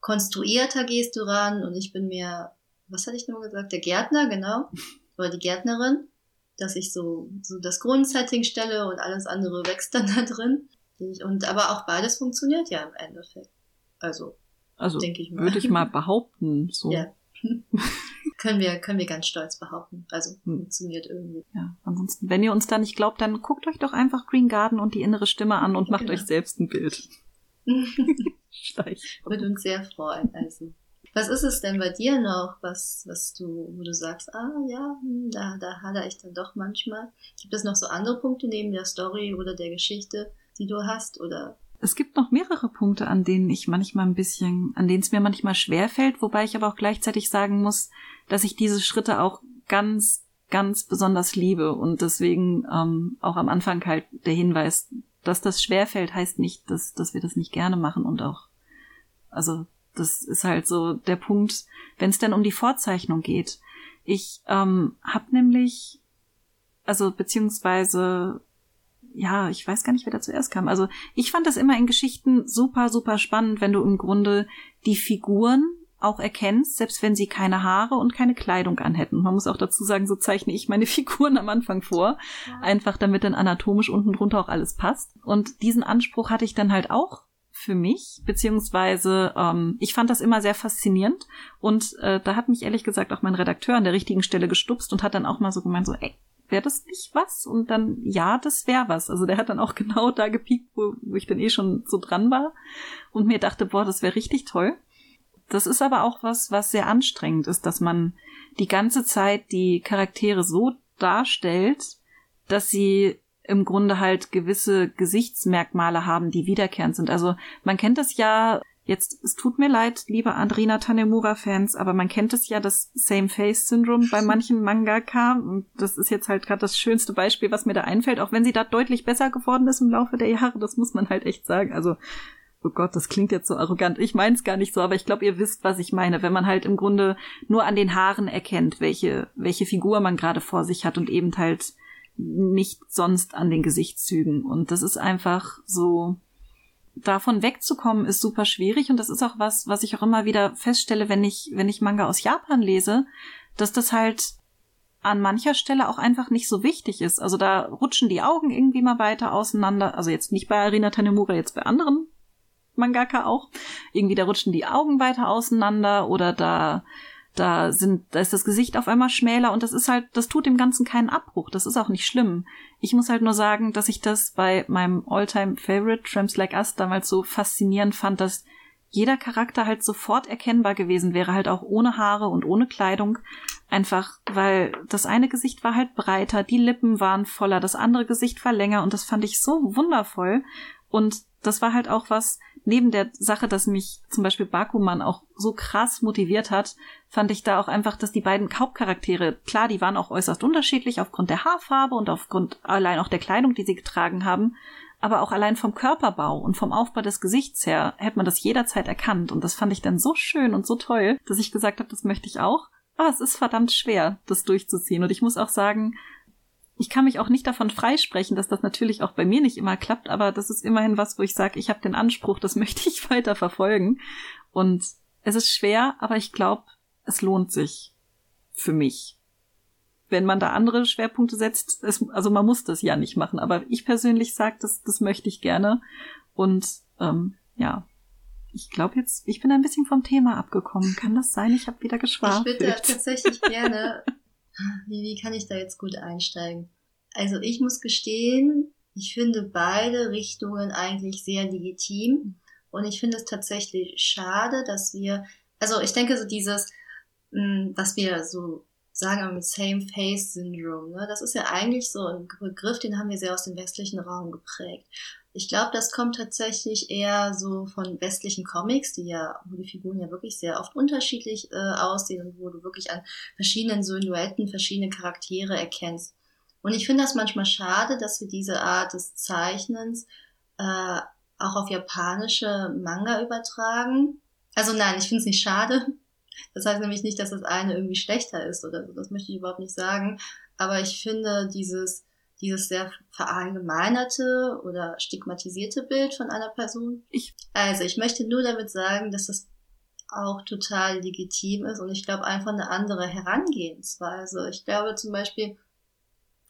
konstruierter gehst du ran und ich bin mehr, was hatte ich nur gesagt, der Gärtner, genau, oder die Gärtnerin, dass ich so, so das Grundsetting stelle und alles andere wächst dann da drin. Und aber auch beides funktioniert ja im Endeffekt. Also, also denke ich mal. Würde ich mal *laughs* behaupten, so. Ja. *laughs* können wir, können wir ganz stolz behaupten. Also hm. funktioniert irgendwie. Ja, ansonsten, wenn ihr uns da nicht glaubt, dann guckt euch doch einfach Green Garden und die innere Stimme an und macht genau. euch selbst ein Bild. *laughs* Würde uns sehr freuen, also. Was ist es denn bei dir noch, was, was du, wo du sagst, ah ja, hm, da, da hadere ich dann doch manchmal. Gibt es noch so andere Punkte neben der Story oder der Geschichte, die du hast, oder? Es gibt noch mehrere Punkte, an denen ich manchmal ein bisschen, an denen es mir manchmal schwer fällt, wobei ich aber auch gleichzeitig sagen muss, dass ich diese Schritte auch ganz, ganz besonders liebe und deswegen ähm, auch am Anfang halt der Hinweis, dass das schwerfällt, heißt nicht, dass, dass wir das nicht gerne machen und auch, also das ist halt so der Punkt, wenn es denn um die Vorzeichnung geht. Ich ähm, habe nämlich, also beziehungsweise, ja, ich weiß gar nicht, wer da zuerst kam. Also ich fand das immer in Geschichten super, super spannend, wenn du im Grunde die Figuren auch erkennst, selbst wenn sie keine Haare und keine Kleidung anhätten. Man muss auch dazu sagen, so zeichne ich meine *laughs* Figuren am Anfang vor, einfach damit dann anatomisch unten drunter auch alles passt. Und diesen Anspruch hatte ich dann halt auch für mich, beziehungsweise ähm, ich fand das immer sehr faszinierend und äh, da hat mich ehrlich gesagt auch mein Redakteur an der richtigen Stelle gestupst und hat dann auch mal so gemeint, so, ey, wäre das nicht was? Und dann, ja, das wäre was. Also der hat dann auch *laughs* genau da gepiekt, wo, wo ich dann eh schon so dran war und mir dachte, boah, das wäre richtig toll. Das ist aber auch was, was sehr anstrengend ist, dass man die ganze Zeit die Charaktere so darstellt, dass sie im Grunde halt gewisse Gesichtsmerkmale haben, die wiederkehrend sind. Also man kennt das ja, jetzt, es tut mir leid, liebe Andrina Tanemura-Fans, aber man kennt es ja, das Same-Face-Syndrom bei manchen Mangaka. Und das ist jetzt halt gerade das schönste Beispiel, was mir da einfällt, auch wenn sie da deutlich besser geworden ist im Laufe der Jahre, das muss man halt echt sagen. Also Oh Gott, das klingt jetzt so arrogant. Ich meine es gar nicht so, aber ich glaube, ihr wisst, was ich meine. Wenn man halt im Grunde nur an den Haaren erkennt, welche, welche Figur man gerade vor sich hat und eben halt nicht sonst an den Gesichtszügen. Und das ist einfach so, davon wegzukommen ist super schwierig. Und das ist auch was, was ich auch immer wieder feststelle, wenn ich, wenn ich Manga aus Japan lese, dass das halt an mancher Stelle auch einfach nicht so wichtig ist. Also da rutschen die Augen irgendwie mal weiter auseinander. Also jetzt nicht bei Arina Tanemura, jetzt bei anderen Mangaka auch. Irgendwie da rutschen die Augen weiter auseinander oder da da sind, da ist das Gesicht auf einmal schmäler und das ist halt, das tut dem Ganzen keinen Abbruch. Das ist auch nicht schlimm. Ich muss halt nur sagen, dass ich das bei meinem Alltime Favorite Tramps Like Us damals so faszinierend fand, dass jeder Charakter halt sofort erkennbar gewesen wäre, halt auch ohne Haare und ohne Kleidung. Einfach, weil das eine Gesicht war halt breiter, die Lippen waren voller, das andere Gesicht war länger und das fand ich so wundervoll. Und das war halt auch was, neben der Sache, dass mich zum Beispiel Bakuman auch so krass motiviert hat, fand ich da auch einfach, dass die beiden Hauptcharaktere, klar, die waren auch äußerst unterschiedlich aufgrund der Haarfarbe und aufgrund allein auch der Kleidung, die sie getragen haben, aber auch allein vom Körperbau und vom Aufbau des Gesichts her hätte man das jederzeit erkannt und das fand ich dann so schön und so toll, dass ich gesagt habe, das möchte ich auch. Aber es ist verdammt schwer, das durchzuziehen und ich muss auch sagen, ich kann mich auch nicht davon freisprechen, dass das natürlich auch bei mir nicht immer klappt, aber das ist immerhin was, wo ich sage, ich habe den Anspruch, das *laughs* möchte ich weiter verfolgen. Und es ist schwer, aber ich glaube, es lohnt sich für mich. Wenn man da andere Schwerpunkte setzt, es, also man muss das ja nicht machen, aber ich persönlich sage, das, das möchte ich gerne. Und ähm, ja, ich glaube jetzt, ich bin ein bisschen vom Thema abgekommen. Kann das sein? Ich habe wieder geschwafelt. Ich würde tatsächlich gerne *laughs* wie, wie kann ich da jetzt gut einsteigen? Also ich muss gestehen, ich finde beide Richtungen eigentlich sehr legitim. Und ich finde es tatsächlich schade, dass wir, also ich denke so dieses, hm, was wir so sagen mit Same Face Syndrome, ne, das ist ja eigentlich so ein Begriff, den haben wir sehr aus dem westlichen Raum geprägt. Ich glaube, das kommt tatsächlich eher so von westlichen Comics, die ja, wo die Figuren ja wirklich sehr oft unterschiedlich äh, aussehen und wo du wirklich an verschiedenen Silhouetten verschiedene Charaktere erkennst. Und ich finde das manchmal schade, dass wir diese Art des Zeichnens äh, auch auf japanische Manga übertragen. Also nein, ich finde es nicht schade. Das heißt nämlich nicht, dass das eine irgendwie schlechter ist oder so. Das möchte ich überhaupt nicht sagen. Aber ich finde dieses, dieses sehr verallgemeinerte oder stigmatisierte Bild von einer Person. Ich, also ich möchte nur damit sagen, dass das auch total legitim ist und ich glaube einfach eine andere Herangehensweise. Ich glaube zum Beispiel,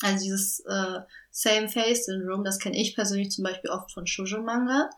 also dieses äh, Same-Face-Syndrom, das kenne ich persönlich zum Beispiel oft von Shoujo-Manga,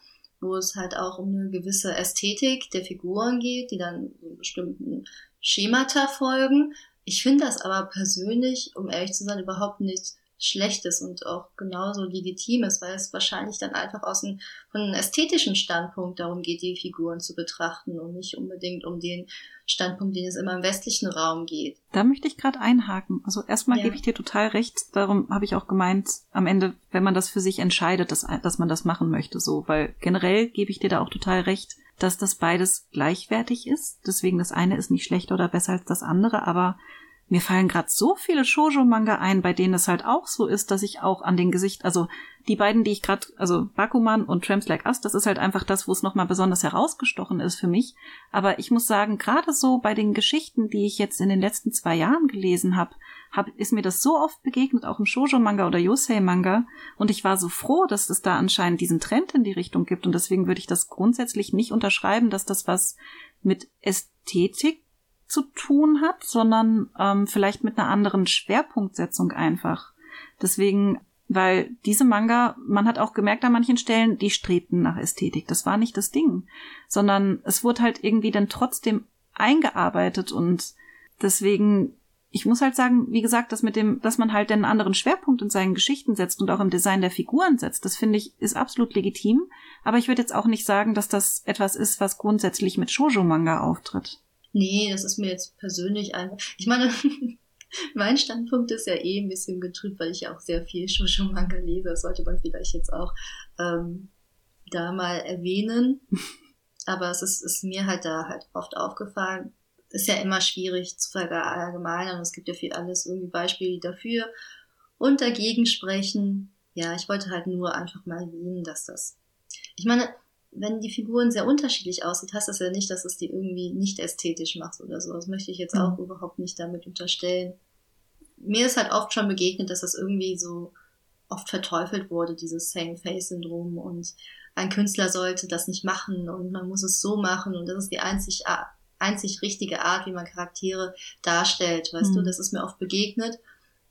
wo es halt auch um eine gewisse Ästhetik der Figuren geht, die dann bestimmten Schemata folgen. Ich finde das aber persönlich, um ehrlich zu sein, überhaupt nicht Schlechtes und auch genauso Legitimes, weil es wahrscheinlich dann einfach aus einem, von einem ästhetischen Standpunkt darum geht, die Figuren zu betrachten und nicht unbedingt um den Standpunkt, den es immer im westlichen Raum geht. Da möchte ich gerade einhaken. Also erstmal ja. gebe ich dir total recht. Darum habe ich auch gemeint, am Ende, wenn man das für sich entscheidet, dass, dass man das machen möchte, so, weil generell gebe ich dir da auch total recht, dass das beides gleichwertig ist. Deswegen das eine ist nicht schlechter oder besser als das andere, aber mir fallen gerade so viele Shoujo-Manga ein, bei denen es halt auch so ist, dass ich auch an den Gesicht, also die beiden, die ich gerade, also Bakuman und Tramps Like Us, das ist halt einfach das, wo es nochmal besonders herausgestochen ist für mich. Aber ich muss sagen, gerade so bei den Geschichten, die ich jetzt in den letzten zwei Jahren gelesen habe, hab, ist mir das so oft begegnet, auch im Shoujo-Manga oder Yosei-Manga. Und ich war so froh, dass es da anscheinend diesen Trend in die Richtung gibt. Und deswegen würde ich das grundsätzlich nicht unterschreiben, dass das was mit Ästhetik zu tun hat, sondern ähm, vielleicht mit einer anderen Schwerpunktsetzung einfach. Deswegen, weil diese Manga, man hat auch gemerkt an manchen Stellen, die strebten nach Ästhetik. Das war nicht das Ding, sondern es wurde halt irgendwie dann trotzdem eingearbeitet und deswegen ich muss halt sagen, wie gesagt, das mit dem, dass man halt einen anderen Schwerpunkt in seinen Geschichten setzt und auch im Design der Figuren setzt, das finde ich, ist absolut legitim. Aber ich würde jetzt auch nicht sagen, dass das etwas ist, was grundsätzlich mit Shoujo-Manga auftritt. Nee, das ist mir jetzt persönlich einfach. Ich meine, *laughs* mein Standpunkt ist ja eh ein bisschen getrübt, weil ich ja auch sehr viel Shoujo-Manga lese. Das sollte man vielleicht jetzt auch ähm, da mal erwähnen. *laughs* Aber es ist, ist mir halt da halt oft aufgefallen. Ist ja immer schwierig zu verallgemeinern. Es gibt ja viel alles irgendwie Beispiele dafür und dagegen sprechen. Ja, ich wollte halt nur einfach mal erwähnen, dass das. Ich meine, wenn die Figuren sehr unterschiedlich aussieht, heißt das ja nicht, dass es die irgendwie nicht ästhetisch macht oder so. Das möchte ich jetzt auch mhm. überhaupt nicht damit unterstellen. Mir ist halt oft schon begegnet, dass das irgendwie so oft verteufelt wurde, dieses Same-Face-Syndrom und ein Künstler sollte das nicht machen und man muss es so machen und das ist die einzig, einzig richtige Art, wie man Charaktere darstellt, weißt mhm. du, das ist mir oft begegnet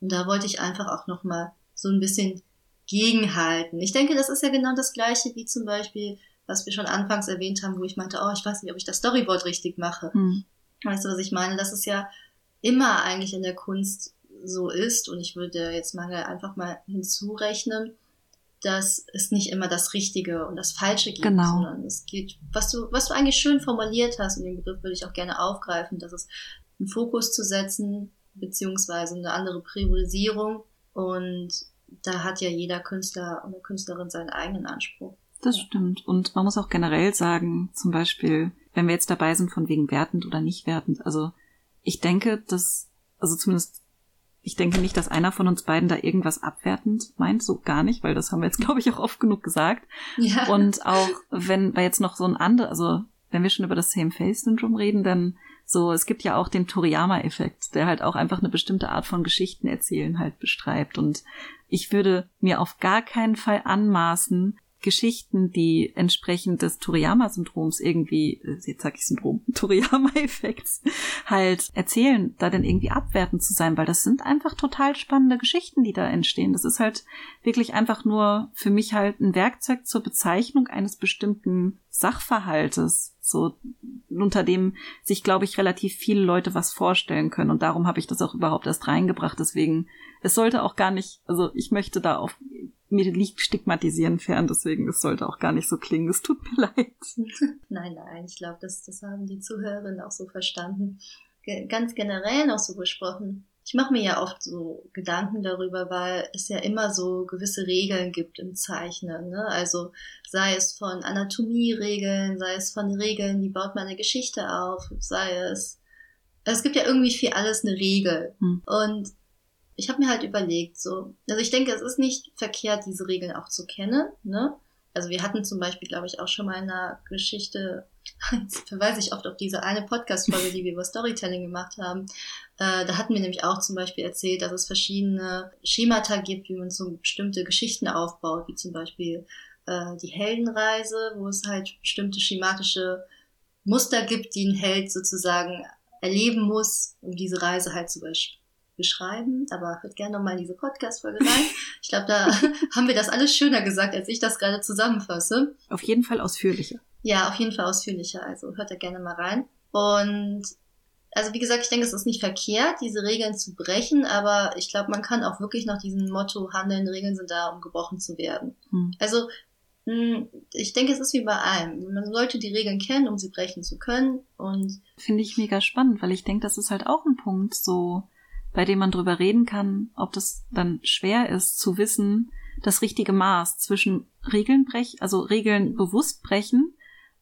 und da wollte ich einfach auch nochmal so ein bisschen gegenhalten. Ich denke, das ist ja genau das gleiche wie zum Beispiel was wir schon anfangs erwähnt haben, wo ich meinte, oh, ich weiß nicht, ob ich das Storyboard richtig mache. Mhm. Weißt du, was ich meine? Dass es ja immer eigentlich in der Kunst so ist und ich würde jetzt mal einfach mal hinzurechnen, dass es nicht immer das Richtige und das Falsche gibt, genau. sondern es geht, was du, was du eigentlich schön formuliert hast, und den Begriff würde ich auch gerne aufgreifen, dass es einen Fokus zu setzen, beziehungsweise eine andere Priorisierung und da hat ja jeder Künstler oder Künstlerin seinen eigenen Anspruch. Das stimmt. Und man muss auch generell sagen, zum Beispiel, wenn wir jetzt dabei sind von wegen wertend oder nicht wertend, also ich denke, dass, also zumindest, ich denke nicht, dass einer von uns beiden da irgendwas abwertend meint, so gar nicht, weil das haben wir jetzt, *laughs* glaube ich, auch oft genug gesagt. Ja. Und auch, wenn wir jetzt noch so ein anderes, also wenn wir schon über das Same-Face-Syndrom reden, dann so, es gibt ja auch den Toriyama-Effekt, der halt auch einfach eine bestimmte Art von Geschichten erzählen halt bestreibt. Und ich würde mir auf gar keinen Fall anmaßen, Geschichten, die entsprechend des Toriyama-Syndroms irgendwie, äh, jetzt sag ich Syndrom, *laughs* Toriyama-Effekts halt erzählen, da denn irgendwie abwertend zu sein, weil das sind einfach total spannende Geschichten, die da entstehen. Das ist halt wirklich einfach nur für mich halt ein Werkzeug zur Bezeichnung eines bestimmten Sachverhaltes, so unter dem sich, glaube ich, relativ viele Leute was vorstellen können. Und darum habe ich das auch überhaupt erst reingebracht. Deswegen, es sollte auch gar nicht, also ich möchte da auf mir liegt Stigmatisieren fern, deswegen es sollte auch gar nicht so klingen. Es tut mir *laughs* leid. nein, nein, ich glaube, das, das haben die Zuhörerinnen auch so verstanden. Ge ganz generell noch so besprochen. Ich mache mir ja oft so Gedanken darüber, weil es ja immer so gewisse Regeln gibt im Zeichnen. Ne? Also sei es von Anatomieregeln, sei es von Regeln, wie baut man eine Geschichte auf, sei es. Es gibt ja irgendwie für alles eine Regel. Hm. Und ich habe mir halt überlegt, so, also ich denke, es ist nicht verkehrt, diese Regeln auch zu kennen, ne? Also wir hatten zum Beispiel, glaube ich, auch schon mal in einer Geschichte, jetzt *laughs* verweise ich oft auf diese eine Podcast-Folge, die wir über Storytelling gemacht haben. Äh, da hatten wir nämlich auch zum Beispiel erzählt, dass es verschiedene Schemata gibt, wie man so bestimmte Geschichten aufbaut, wie zum Beispiel äh, die Heldenreise, wo es halt bestimmte schematische Muster gibt, die ein Held sozusagen erleben muss, um diese Reise halt zu beschreiben. Aber hört gerne nochmal in diese Podcast-Folge rein. Ich glaube, da *laughs* haben wir das alles schöner gesagt, als ich das gerade zusammenfasse. Auf jeden Fall ausführlicher. Ja, auf jeden Fall ausführlicher. Also hört da gerne mal rein. Und also wie gesagt, ich denke, es ist nicht verkehrt, diese Regeln zu brechen, aber ich glaube, man kann auch wirklich nach diesem Motto handeln, Regeln sind da, um gebrochen zu werden. Hm. Also hm, ich denke, es ist wie bei allem. Man sollte die Regeln kennen, um sie brechen zu können. Und finde ich mega spannend, weil ich denke, das ist halt auch ein Punkt, so bei dem man drüber reden kann, ob das dann schwer ist zu wissen, das richtige Maß zwischen Regeln brechen, also Regeln bewusst brechen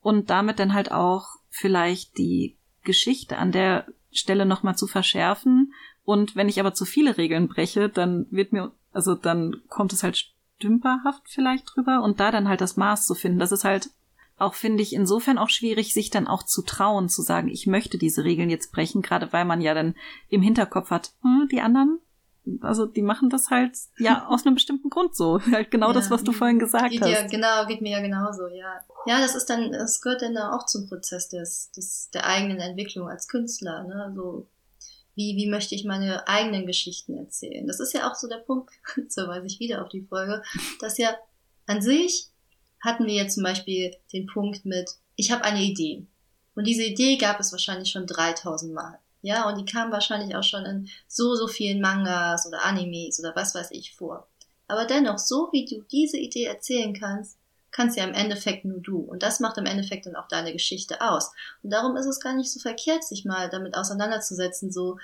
und damit dann halt auch vielleicht die Geschichte an der Stelle nochmal zu verschärfen. Und wenn ich aber zu viele Regeln breche, dann wird mir, also dann kommt es halt stümperhaft vielleicht drüber und da dann halt das Maß zu finden. Das ist halt auch, finde ich, insofern auch schwierig, sich dann auch zu trauen, zu sagen, ich möchte diese Regeln jetzt brechen, gerade weil man ja dann im Hinterkopf hat, hm, die anderen, also die machen das halt ja *laughs* aus einem bestimmten Grund so. *laughs* Halt genau ja, das, was du vorhin gesagt geht hast. Ja, genau, geht mir ja genauso, ja. Ja, das ist dann, das gehört dann auch zum Prozess des, des der eigenen Entwicklung als Künstler, ne? Also wie, wie möchte ich meine eigenen Geschichten erzählen? Das ist ja auch so der Punkt, *laughs* so weise ich wieder auf die Folge, dass ja an sich hatten wir jetzt zum Beispiel den Punkt mit, ich habe eine Idee. Und diese Idee gab es wahrscheinlich schon 3000 Mal. Ja, und die kam wahrscheinlich auch schon in so, so vielen Mangas oder Animes oder was weiß ich vor. Aber dennoch, so wie du diese Idee erzählen kannst, kannst ja im Endeffekt nur du. Und das macht im Endeffekt dann auch deine Geschichte aus. Und darum ist es gar nicht so verkehrt, sich mal damit auseinanderzusetzen, so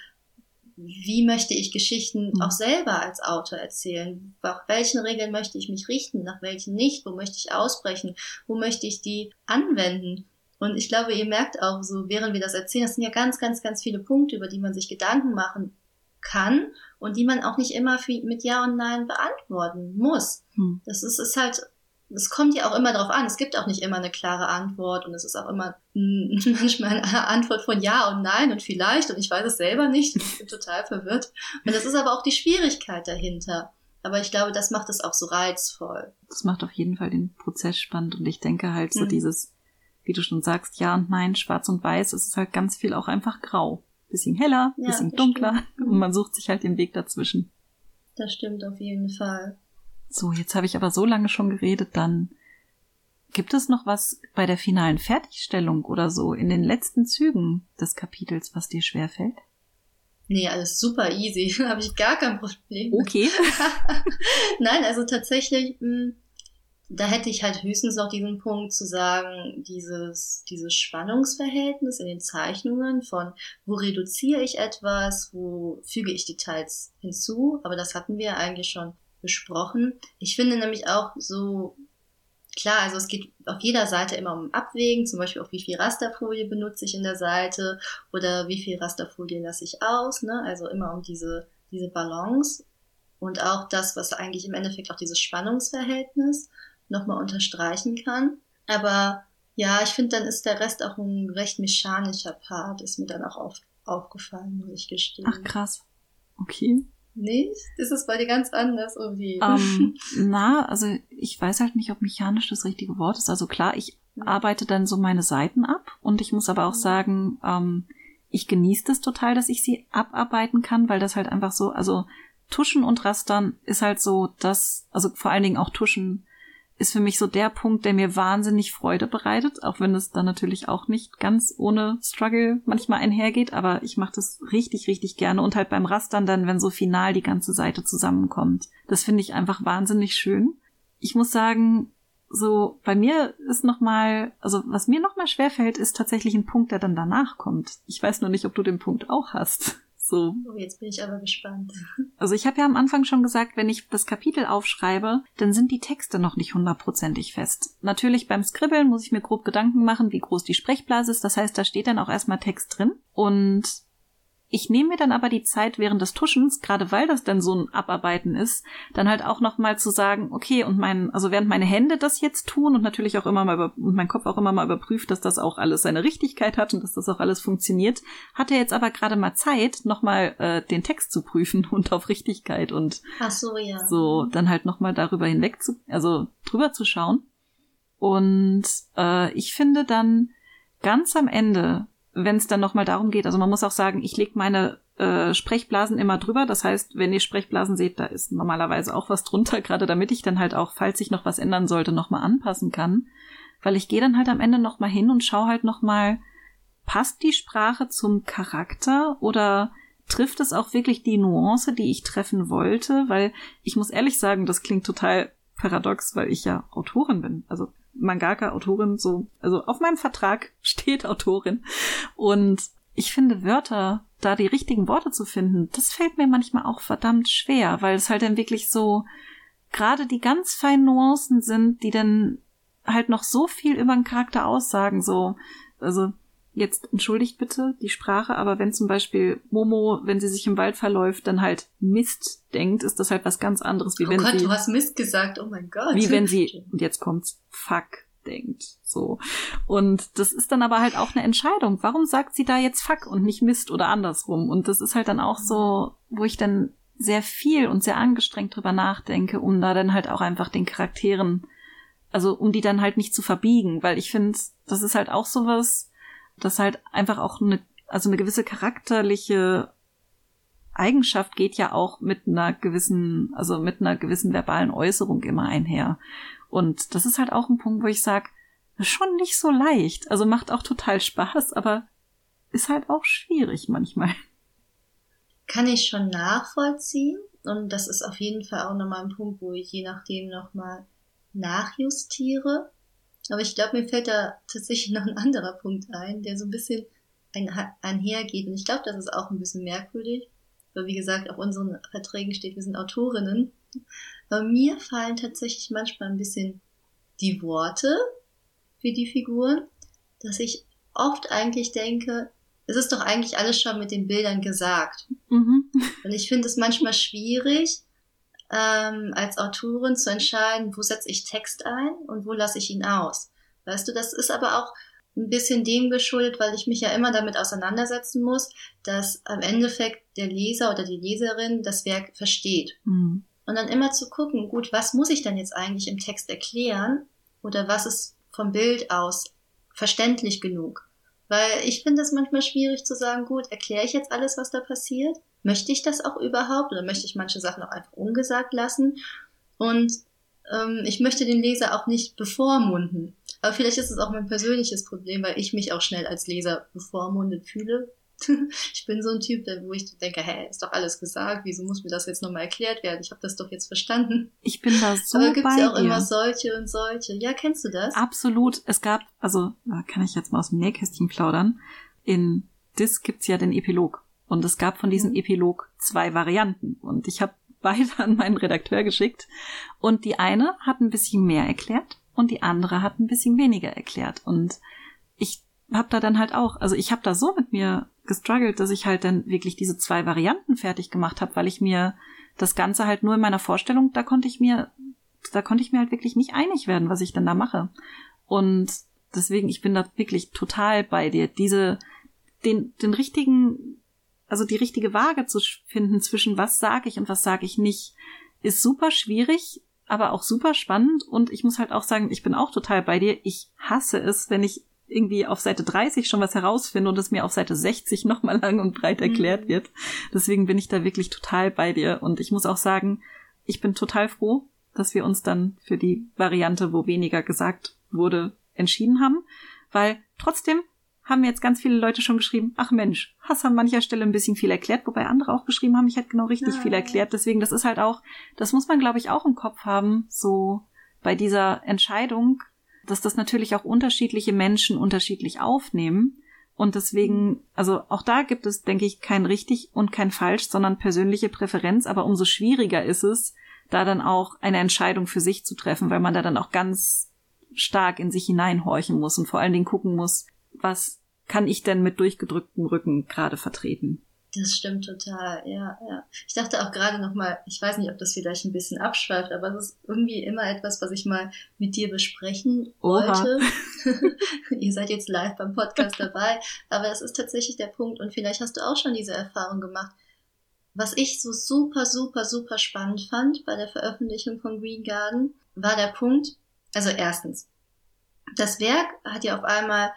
wie möchte ich Geschichten mhm. auch selber als Autor erzählen? Nach welchen Regeln möchte ich mich richten? Nach welchen nicht? Wo möchte ich ausbrechen? Wo möchte ich die anwenden? Und ich glaube, ihr merkt auch so, während wir das erzählen, das sind ja ganz, ganz, ganz viele Punkte, über die man sich Gedanken machen kann und die man auch nicht immer mit Ja und Nein beantworten muss. Hm. Das ist, ist halt es kommt ja auch immer darauf an. Es gibt auch nicht immer eine klare Antwort und es ist auch immer *laughs* manchmal eine Antwort von Ja und Nein und vielleicht und ich weiß es selber nicht. Ich bin total verwirrt. Und das ist aber auch die Schwierigkeit dahinter. Aber ich glaube, das macht es auch so reizvoll. Das macht auf jeden Fall den Prozess spannend und ich denke halt so mhm. dieses, wie du schon sagst, Ja und Nein, Schwarz und Weiß, es ist halt ganz viel auch einfach grau. Bisschen heller, ja, bisschen dunkler stimmt. *laughs* und man sucht sich halt den Weg dazwischen. Das stimmt auf jeden Fall. So, jetzt habe ich aber so lange schon geredet, dann gibt es noch was bei der finalen Fertigstellung oder so in den letzten Zügen des Kapitels, was dir schwerfällt? Nee, alles super easy. *laughs* habe ich gar kein Problem. Okay. *laughs* Nein, also tatsächlich, mh, hm, da hätte ich halt höchstens noch diesen Punkt zu sagen, dieses, dieses Spannungsverhältnis in den Zeichnungen von, wo reduziere ich etwas, wo füge ich Details hinzu, aber das hatten wir eigentlich schon besprochen. Ich finde nämlich auch so, klar, also es geht auf jeder Seite immer um Abwägen, zum Beispiel auch wie viel Rasterfolie benutze ich in der Seite oder wie viel Rasterfolie lasse ich aus, ne? Also immer um diese, diese Balance und auch das, was eigentlich im Endeffekt auch dieses Spannungsverhältnis nochmal unterstreichen kann. Aber ja, ich finde, dann ist der Rest auch ein recht mechanischer Part, ist mir dann auch oft aufgefallen, muss ich gestehen. Ach krass. Okay. Nicht? Ist es bei dir ganz anders irgendwie? Um, *laughs* na, also ich weiß halt nicht, ob mechanisch das richtige Wort ist. Also klar, ich arbeite dann so meine Seiten ab und ich muss aber auch sagen, ähm, ich genieße das total, dass ich sie abarbeiten kann, weil das halt einfach so, also Tuschen und Rastern ist halt so das, also vor allen Dingen auch Tuschen ist für mich so der Punkt, der mir wahnsinnig Freude bereitet, auch wenn es dann natürlich auch nicht ganz ohne Struggle manchmal einhergeht, aber ich mache das richtig, richtig gerne und halt beim Rastern dann, wenn so final die ganze Seite zusammenkommt. Das finde ich einfach wahnsinnig schön. Ich muss sagen, so bei mir ist noch mal, also was mir noch mal schwerfällt, ist tatsächlich ein Punkt, der dann danach kommt. Ich weiß nur nicht, ob du den Punkt auch hast. So. Oh, jetzt bin ich aber gespannt. *laughs* Also ich habe ja am Anfang schon gesagt, wenn ich das Kapitel aufschreibe, dann sind die Texte noch nicht hundertprozentig fest. Natürlich beim Skribbeln muss ich mir grob Gedanken machen, wie groß die Sprechblase ist. Das heißt, da steht dann auch erstmal Text drin. Und Ich nehme mir dann aber die Zeit während des Tuschens, gerade weil das dann so ein Abarbeiten ist, dann halt auch noch mal zu sagen, okay, und mein, also während meine Hände das jetzt tun und natürlich auch immer mal über, und mein Kopf auch immer mal überprüft, dass das auch alles seine Richtigkeit hat und dass das auch alles funktioniert, hat er jetzt aber gerade mal Zeit, noch mal äh, den Text zu prüfen *laughs* und auf Richtigkeit und Ach so, ja. so dann halt noch mal darüber hinweg zu, also drüber zu schauen. Und äh, ich finde dann ganz am Ende wenn es dann nochmal darum geht, also man muss auch sagen, ich lege meine äh, Sprechblasen immer drüber. Das heißt, wenn ihr Sprechblasen seht, da ist normalerweise auch was drunter, *laughs* gerade damit ich dann halt auch, falls sich noch was ändern sollte, nochmal anpassen kann. Weil ich gehe dann halt am Ende nochmal hin und schaue halt nochmal, passt die Sprache zum Charakter oder trifft es auch wirklich die Nuance, die ich treffen wollte? Weil ich muss ehrlich sagen, das klingt total paradox, weil ich ja Autorin bin. Also Mangaka-Autorin, so, also auf meinem Vertrag *laughs* steht Autorin. Und ich finde Wörter, da die richtigen Worte zu finden, das fällt mir manchmal auch verdammt schwer, weil es halt dann wirklich so gerade die ganz feinen Nuancen sind, die dann halt noch so viel über den Charakter aussagen, so, also jetzt entschuldigt bitte die Sprache, aber wenn zum Beispiel Momo, wenn sie sich im Wald verläuft, dann halt Mist denkt, ist das halt was ganz anderes, wie oh wenn Gott, sie. du hast Mist gesagt, oh mein Gott. Wie wenn sie, *laughs* und jetzt kommt's, fuck denkt, so. Und das ist dann aber halt auch eine Entscheidung. Warum sagt sie da jetzt fuck und nicht Mist oder andersrum? Und das ist halt dann auch so, wo ich dann sehr viel und sehr angestrengt drüber nachdenke, um da dann halt auch einfach den Charakteren, also um die dann halt nicht zu verbiegen, weil ich finde, das ist halt auch sowas, dass halt einfach auch eine, also eine gewisse charakterliche Eigenschaft geht ja auch mit einer gewissen, also mit einer gewissen verbalen Äußerung immer einher. Und das ist halt auch ein Punkt, wo ich sage, schon nicht so leicht. Also macht auch total Spaß, aber ist halt auch schwierig manchmal. Kann ich schon nachvollziehen. Und das ist auf jeden Fall auch nochmal ein Punkt, wo ich je nachdem nochmal nachjustiere. Aber ich glaube, mir fällt da tatsächlich *laughs* noch ein anderer Punkt ein, der so ein bisschen ein, einhergeht. Und ich glaube, das ist auch ein bisschen merkwürdig, weil wie gesagt, auf unseren Verträgen steht, wir sind Autorinnen. Aber mir fallen tatsächlich manchmal ein bisschen die Worte für die Figuren, dass ich oft eigentlich denke, es ist doch eigentlich alles schon mit den Bildern gesagt. Mhm. Und ich finde es manchmal schwierig, ähm, als Autorin zu entscheiden, wo setze ich Text ein und wo lasse ich ihn aus. Weißt du, das ist aber auch ein bisschen dem geschuldet, weil ich mich ja immer damit auseinandersetzen muss, dass am Endeffekt der Leser oder die Leserin das Werk versteht. Mhm. Und dann immer zu gucken, gut, was muss ich denn jetzt eigentlich im Text erklären oder was ist vom Bild aus verständlich genug? Weil ich finde es manchmal schwierig zu sagen, gut, erkläre ich jetzt alles, was da passiert? Möchte ich das auch überhaupt oder möchte ich manche Sachen auch einfach ungesagt lassen? Und ähm, ich möchte den Leser auch nicht bevormunden. Aber vielleicht ist es auch mein persönliches Problem, weil ich mich auch schnell als Leser bevormundet fühle. *laughs* ich bin so ein Typ, wo ich denke, hä, ist doch alles gesagt, wieso muss mir das jetzt nochmal erklärt werden? Ich habe das doch jetzt verstanden. Ich bin da so Aber gibt es ja auch dir. immer solche und solche. Ja, kennst du das? Absolut. Es gab, also da kann ich jetzt mal aus dem Nähkästchen plaudern. In Dis gibt's ja den Epilog. Und es gab von diesem mhm. Epilog zwei Varianten. Und ich habe *laughs* beide an meinen Redakteur geschickt. Und die eine hat ein bisschen mehr erklärt und die andere hat ein bisschen weniger erklärt. Und ich habe da dann halt auch, also ich habe da so mit mir gestruggelt, dass ich halt dann wirklich diese zwei Varianten fertig gemacht habe, weil ich mir das Ganze halt nur in meiner Vorstellung, da konnte ich mir, da konnte ich mir halt wirklich nicht einig werden, was ich denn da mache. Und deswegen, ich bin da wirklich total bei dir. Diese, den, den richtigen, also die richtige Waage zu finden zwischen was sage ich und was sage ich nicht, ist super schwierig, aber auch super spannend. Und ich muss halt auch sagen, ich bin auch total bei dir. Ich hasse es, wenn ich irgendwie auf Seite 30 schon was herausfinde und es mir auf Seite 60 nochmal lang und breit erklärt mhm. wird. Deswegen bin ich da wirklich total bei dir. Und ich muss auch sagen, ich bin total froh, dass wir uns dann für die Variante, wo weniger gesagt wurde, entschieden haben. Weil trotzdem haben jetzt ganz viele Leute schon geschrieben, ach Mensch, hast an mancher Stelle ein bisschen viel erklärt, wobei andere auch geschrieben haben, ich hätte genau richtig ja. viel erklärt. Deswegen, das ist halt auch, das muss man, glaube ich, auch im Kopf haben, so bei dieser Entscheidung, dass das natürlich auch unterschiedliche Menschen unterschiedlich aufnehmen. Und deswegen, also auch da gibt es, denke ich, kein richtig und kein falsch, sondern persönliche Präferenz. Aber umso schwieriger ist es, da dann auch eine Entscheidung für sich zu treffen, weil man da dann auch ganz stark in sich hineinhorchen muss und vor allen Dingen gucken muss, was kann ich denn mit durchgedrücktem Rücken gerade vertreten. Das stimmt total, ja, ja. Ich dachte auch gerade nochmal, ich weiß nicht, ob das vielleicht ein bisschen abschweift, aber es ist irgendwie immer etwas, was ich mal mit dir besprechen wollte. *laughs* *laughs* Ihr seid jetzt live beim Podcast dabei, aber das ist tatsächlich der Punkt und vielleicht hast du auch schon diese Erfahrung gemacht. Was ich so super, super, super spannend fand bei der Veröffentlichung von Green Garden, war der Punkt, also erstens, das Werk hat ja auf einmal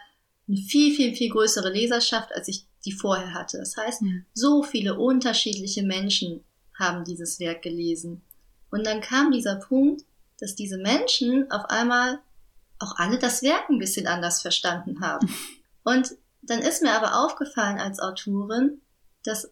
eine viel, viel, viel größere Leserschaft, als ich die vorher hatte. Das heißt, so viele unterschiedliche Menschen haben dieses Werk gelesen. Und dann kam dieser Punkt, dass diese Menschen auf einmal auch alle das Werk ein bisschen anders verstanden haben. *laughs* Und dann ist mir aber aufgefallen als Autorin, dass,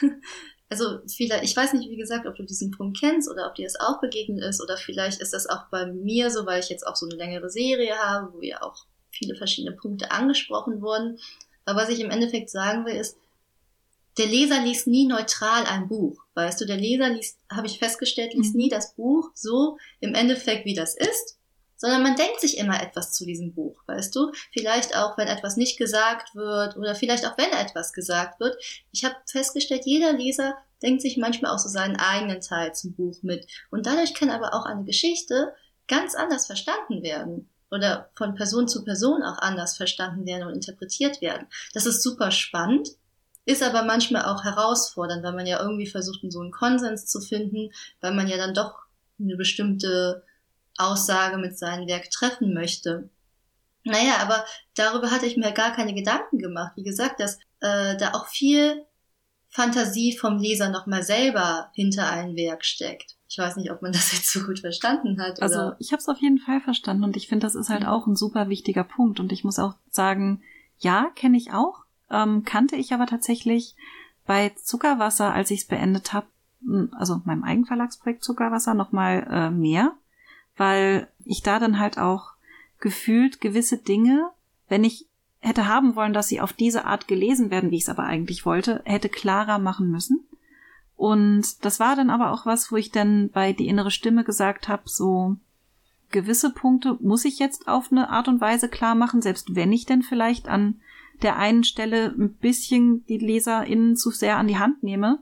*laughs* also vielleicht, ich weiß nicht, wie gesagt, ob du diesen Punkt kennst oder ob dir das auch begegnet ist oder vielleicht ist das auch bei mir so, weil ich jetzt auch so eine längere Serie habe, wo ja auch viele verschiedene Punkte angesprochen wurden. Aber was ich im Endeffekt sagen will, ist, der Leser liest nie neutral ein Buch. Weißt du, der Leser liest, habe ich festgestellt, liest mhm. nie das Buch so im Endeffekt, wie das ist, sondern man denkt sich immer etwas zu diesem Buch, weißt du? Vielleicht auch, wenn etwas nicht gesagt wird oder vielleicht auch, wenn etwas gesagt wird. Ich habe festgestellt, jeder Leser denkt sich manchmal auch so seinen eigenen Teil zum Buch mit. Und dadurch kann aber auch eine Geschichte ganz anders verstanden werden oder von Person zu Person auch anders verstanden werden und interpretiert werden. Das ist super spannend, ist aber manchmal auch herausfordernd, weil man ja irgendwie versucht, so einen Konsens zu finden, weil man ja dann doch eine bestimmte Aussage mit seinem Werk treffen möchte. Naja, aber darüber hatte ich mir gar keine Gedanken gemacht. Wie gesagt, dass äh, da auch viel Fantasie vom Leser nochmal selber hinter ein Werk steckt. Ich weiß nicht, ob man *laughs* das jetzt so gut verstanden hat. Also oder? ich habe es auf jeden Fall verstanden und ich finde, das ist halt mhm. auch ein super wichtiger Punkt. Und ich muss auch sagen, ja, kenne ich auch, ähm, kannte ich aber tatsächlich bei Zuckerwasser, als ich es beendet habe, also meinem Eigenverlagsprojekt Zuckerwasser, nochmal äh, mehr, weil ich da dann halt auch gefühlt gewisse Dinge, wenn ich hätte haben wollen, dass sie auf diese Art gelesen werden, wie ich es aber eigentlich wollte, hätte klarer machen müssen. Und das war dann aber auch was, wo ich dann bei die innere Stimme gesagt habe, so gewisse Punkte muss ich jetzt auf eine Art und Weise klar machen, selbst wenn ich denn vielleicht an der einen Stelle ein bisschen die LeserInnen zu sehr an die Hand nehme.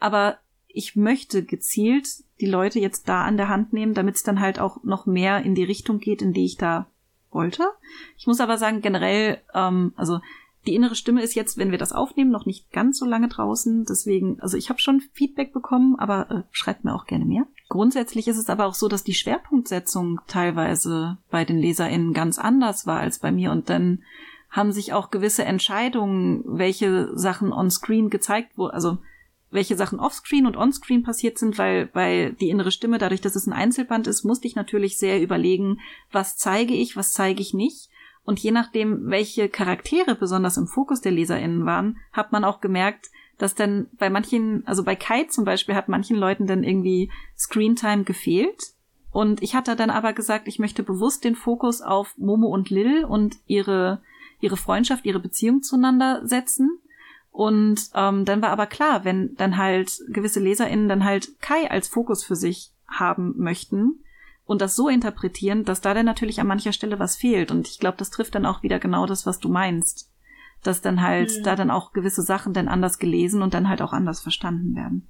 Aber ich möchte gezielt die Leute jetzt da an der Hand nehmen, damit es dann halt auch noch mehr in die Richtung geht, in die ich da wollte. Ich muss aber sagen, generell, ähm, also die innere Stimme ist jetzt, wenn wir das aufnehmen, noch nicht ganz so lange draußen. Deswegen, also ich habe schon Feedback bekommen, aber äh, schreibt mir auch gerne mehr. Grundsätzlich ist es aber auch so, dass die Schwerpunktsetzung teilweise bei den LeserInnen ganz anders war als bei mir. Und dann haben sich auch gewisse Entscheidungen, welche Sachen on-screen gezeigt wurden, also welche Sachen offscreen und onscreen passiert sind, weil bei die innere Stimme, dadurch, dass es ein Einzelband ist, musste ich natürlich sehr überlegen, was zeige ich, was zeige ich nicht. Und je nachdem, welche Charaktere besonders im Fokus der LeserInnen waren, hat man auch gemerkt, dass dann bei manchen, also bei Kai zum Beispiel, hat manchen Leuten dann irgendwie Screentime gefehlt. Und ich hatte dann aber gesagt, ich möchte bewusst den Fokus auf Momo und Lil und ihre, ihre Freundschaft, ihre Beziehung zueinander setzen. Und ähm, dann war aber klar, wenn dann halt gewisse LeserInnen dann halt Kai als Fokus für sich haben möchten, und das so interpretieren, dass da dann natürlich an mancher Stelle was fehlt. Und ich glaube, das trifft dann auch wieder genau das, was du meinst. Dass dann halt mhm. da dann auch gewisse Sachen dann anders gelesen und dann halt auch anders verstanden werden.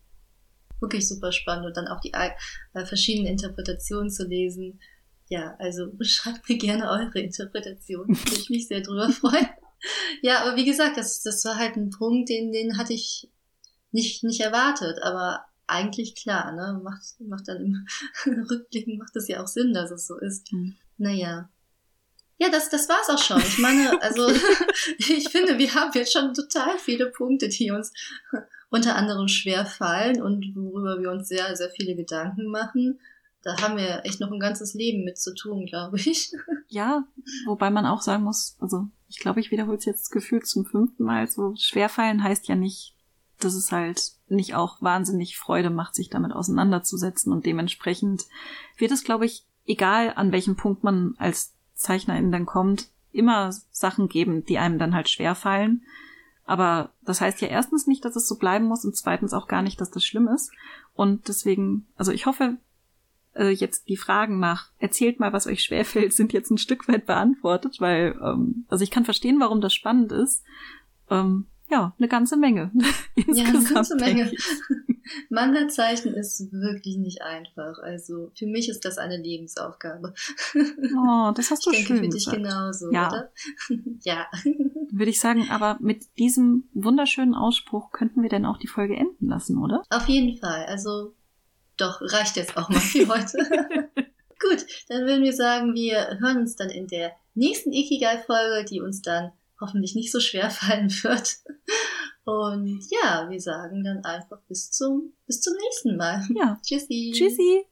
Wirklich super spannend und dann auch die äh, verschiedenen Interpretationen zu lesen. Ja, also *laughs* schreibt mir gerne eure Interpretation. *laughs* Würde ich mich sehr drüber freuen. ja, aber wie gesagt, das, das war halt ein Punkt, den, den hatte ich nicht, nicht erwartet, aber eigentlich klar, ne? Macht, macht dann im *laughs* Rückblicken macht es ja auch Sinn, dass es so ist. Mhm. Naja. Ja, das, das war's auch schon. Ich meine, *laughs* also *laughs* ich finde, wir haben jetzt schon total viele Punkte, die uns unter anderem schwer fallen und worüber wir uns sehr, sehr viele Gedanken machen. Da haben wir echt noch ein ganzes Leben mit zu tun, glaube ich. Ja, wobei man auch sagen muss, also ich glaube, ich wiederhole es jetzt gefühlt zum fünften Mal. So schwerfallen heißt ja nicht, dass es halt nicht auch wahnsinnig Freude macht, sich damit auseinanderzusetzen und dementsprechend wird es, glaube ich, egal an welchem Punkt man als Zeichnerin dann kommt, immer Sachen geben, die einem dann halt schwer fallen. Aber das heißt ja erstens nicht, dass es so bleiben muss und zweitens auch gar nicht, dass das schlimm ist. Und deswegen, also ich hoffe, äh, jetzt die Fragen nach, erzählt mal, was euch schwerfällt, sind jetzt ein Stück weit beantwortet, weil, ähm, also ich kann verstehen, warum das spannend ist. Ähm, ja, eine ganze Menge. *laughs* ja, eine ganze Menge. *laughs* Manga zeichnen ist wirklich nicht einfach. Also für mich ist das eine Lebensaufgabe. *laughs* Oh, das hast du ich denke, schön für dich gesagt. genauso, Ja. oder? ja. Würde ich sagen, aber mit diesem wunderschönen Ausspruch könnten wir dann auch die Folge enden lassen, oder? Auf jeden Fall. Also doch, reicht jetzt auch mal für heute. Gut, dann würden wir sagen, wir hören uns dann in der nächsten Ikigai-Folge, die uns dann hoffentlich nicht so schwer *laughs* fallen wird. Und ja, wir sagen dann einfach bis zum, bis zum nächsten Mal. Ja. Tschüssi. Tschüssi!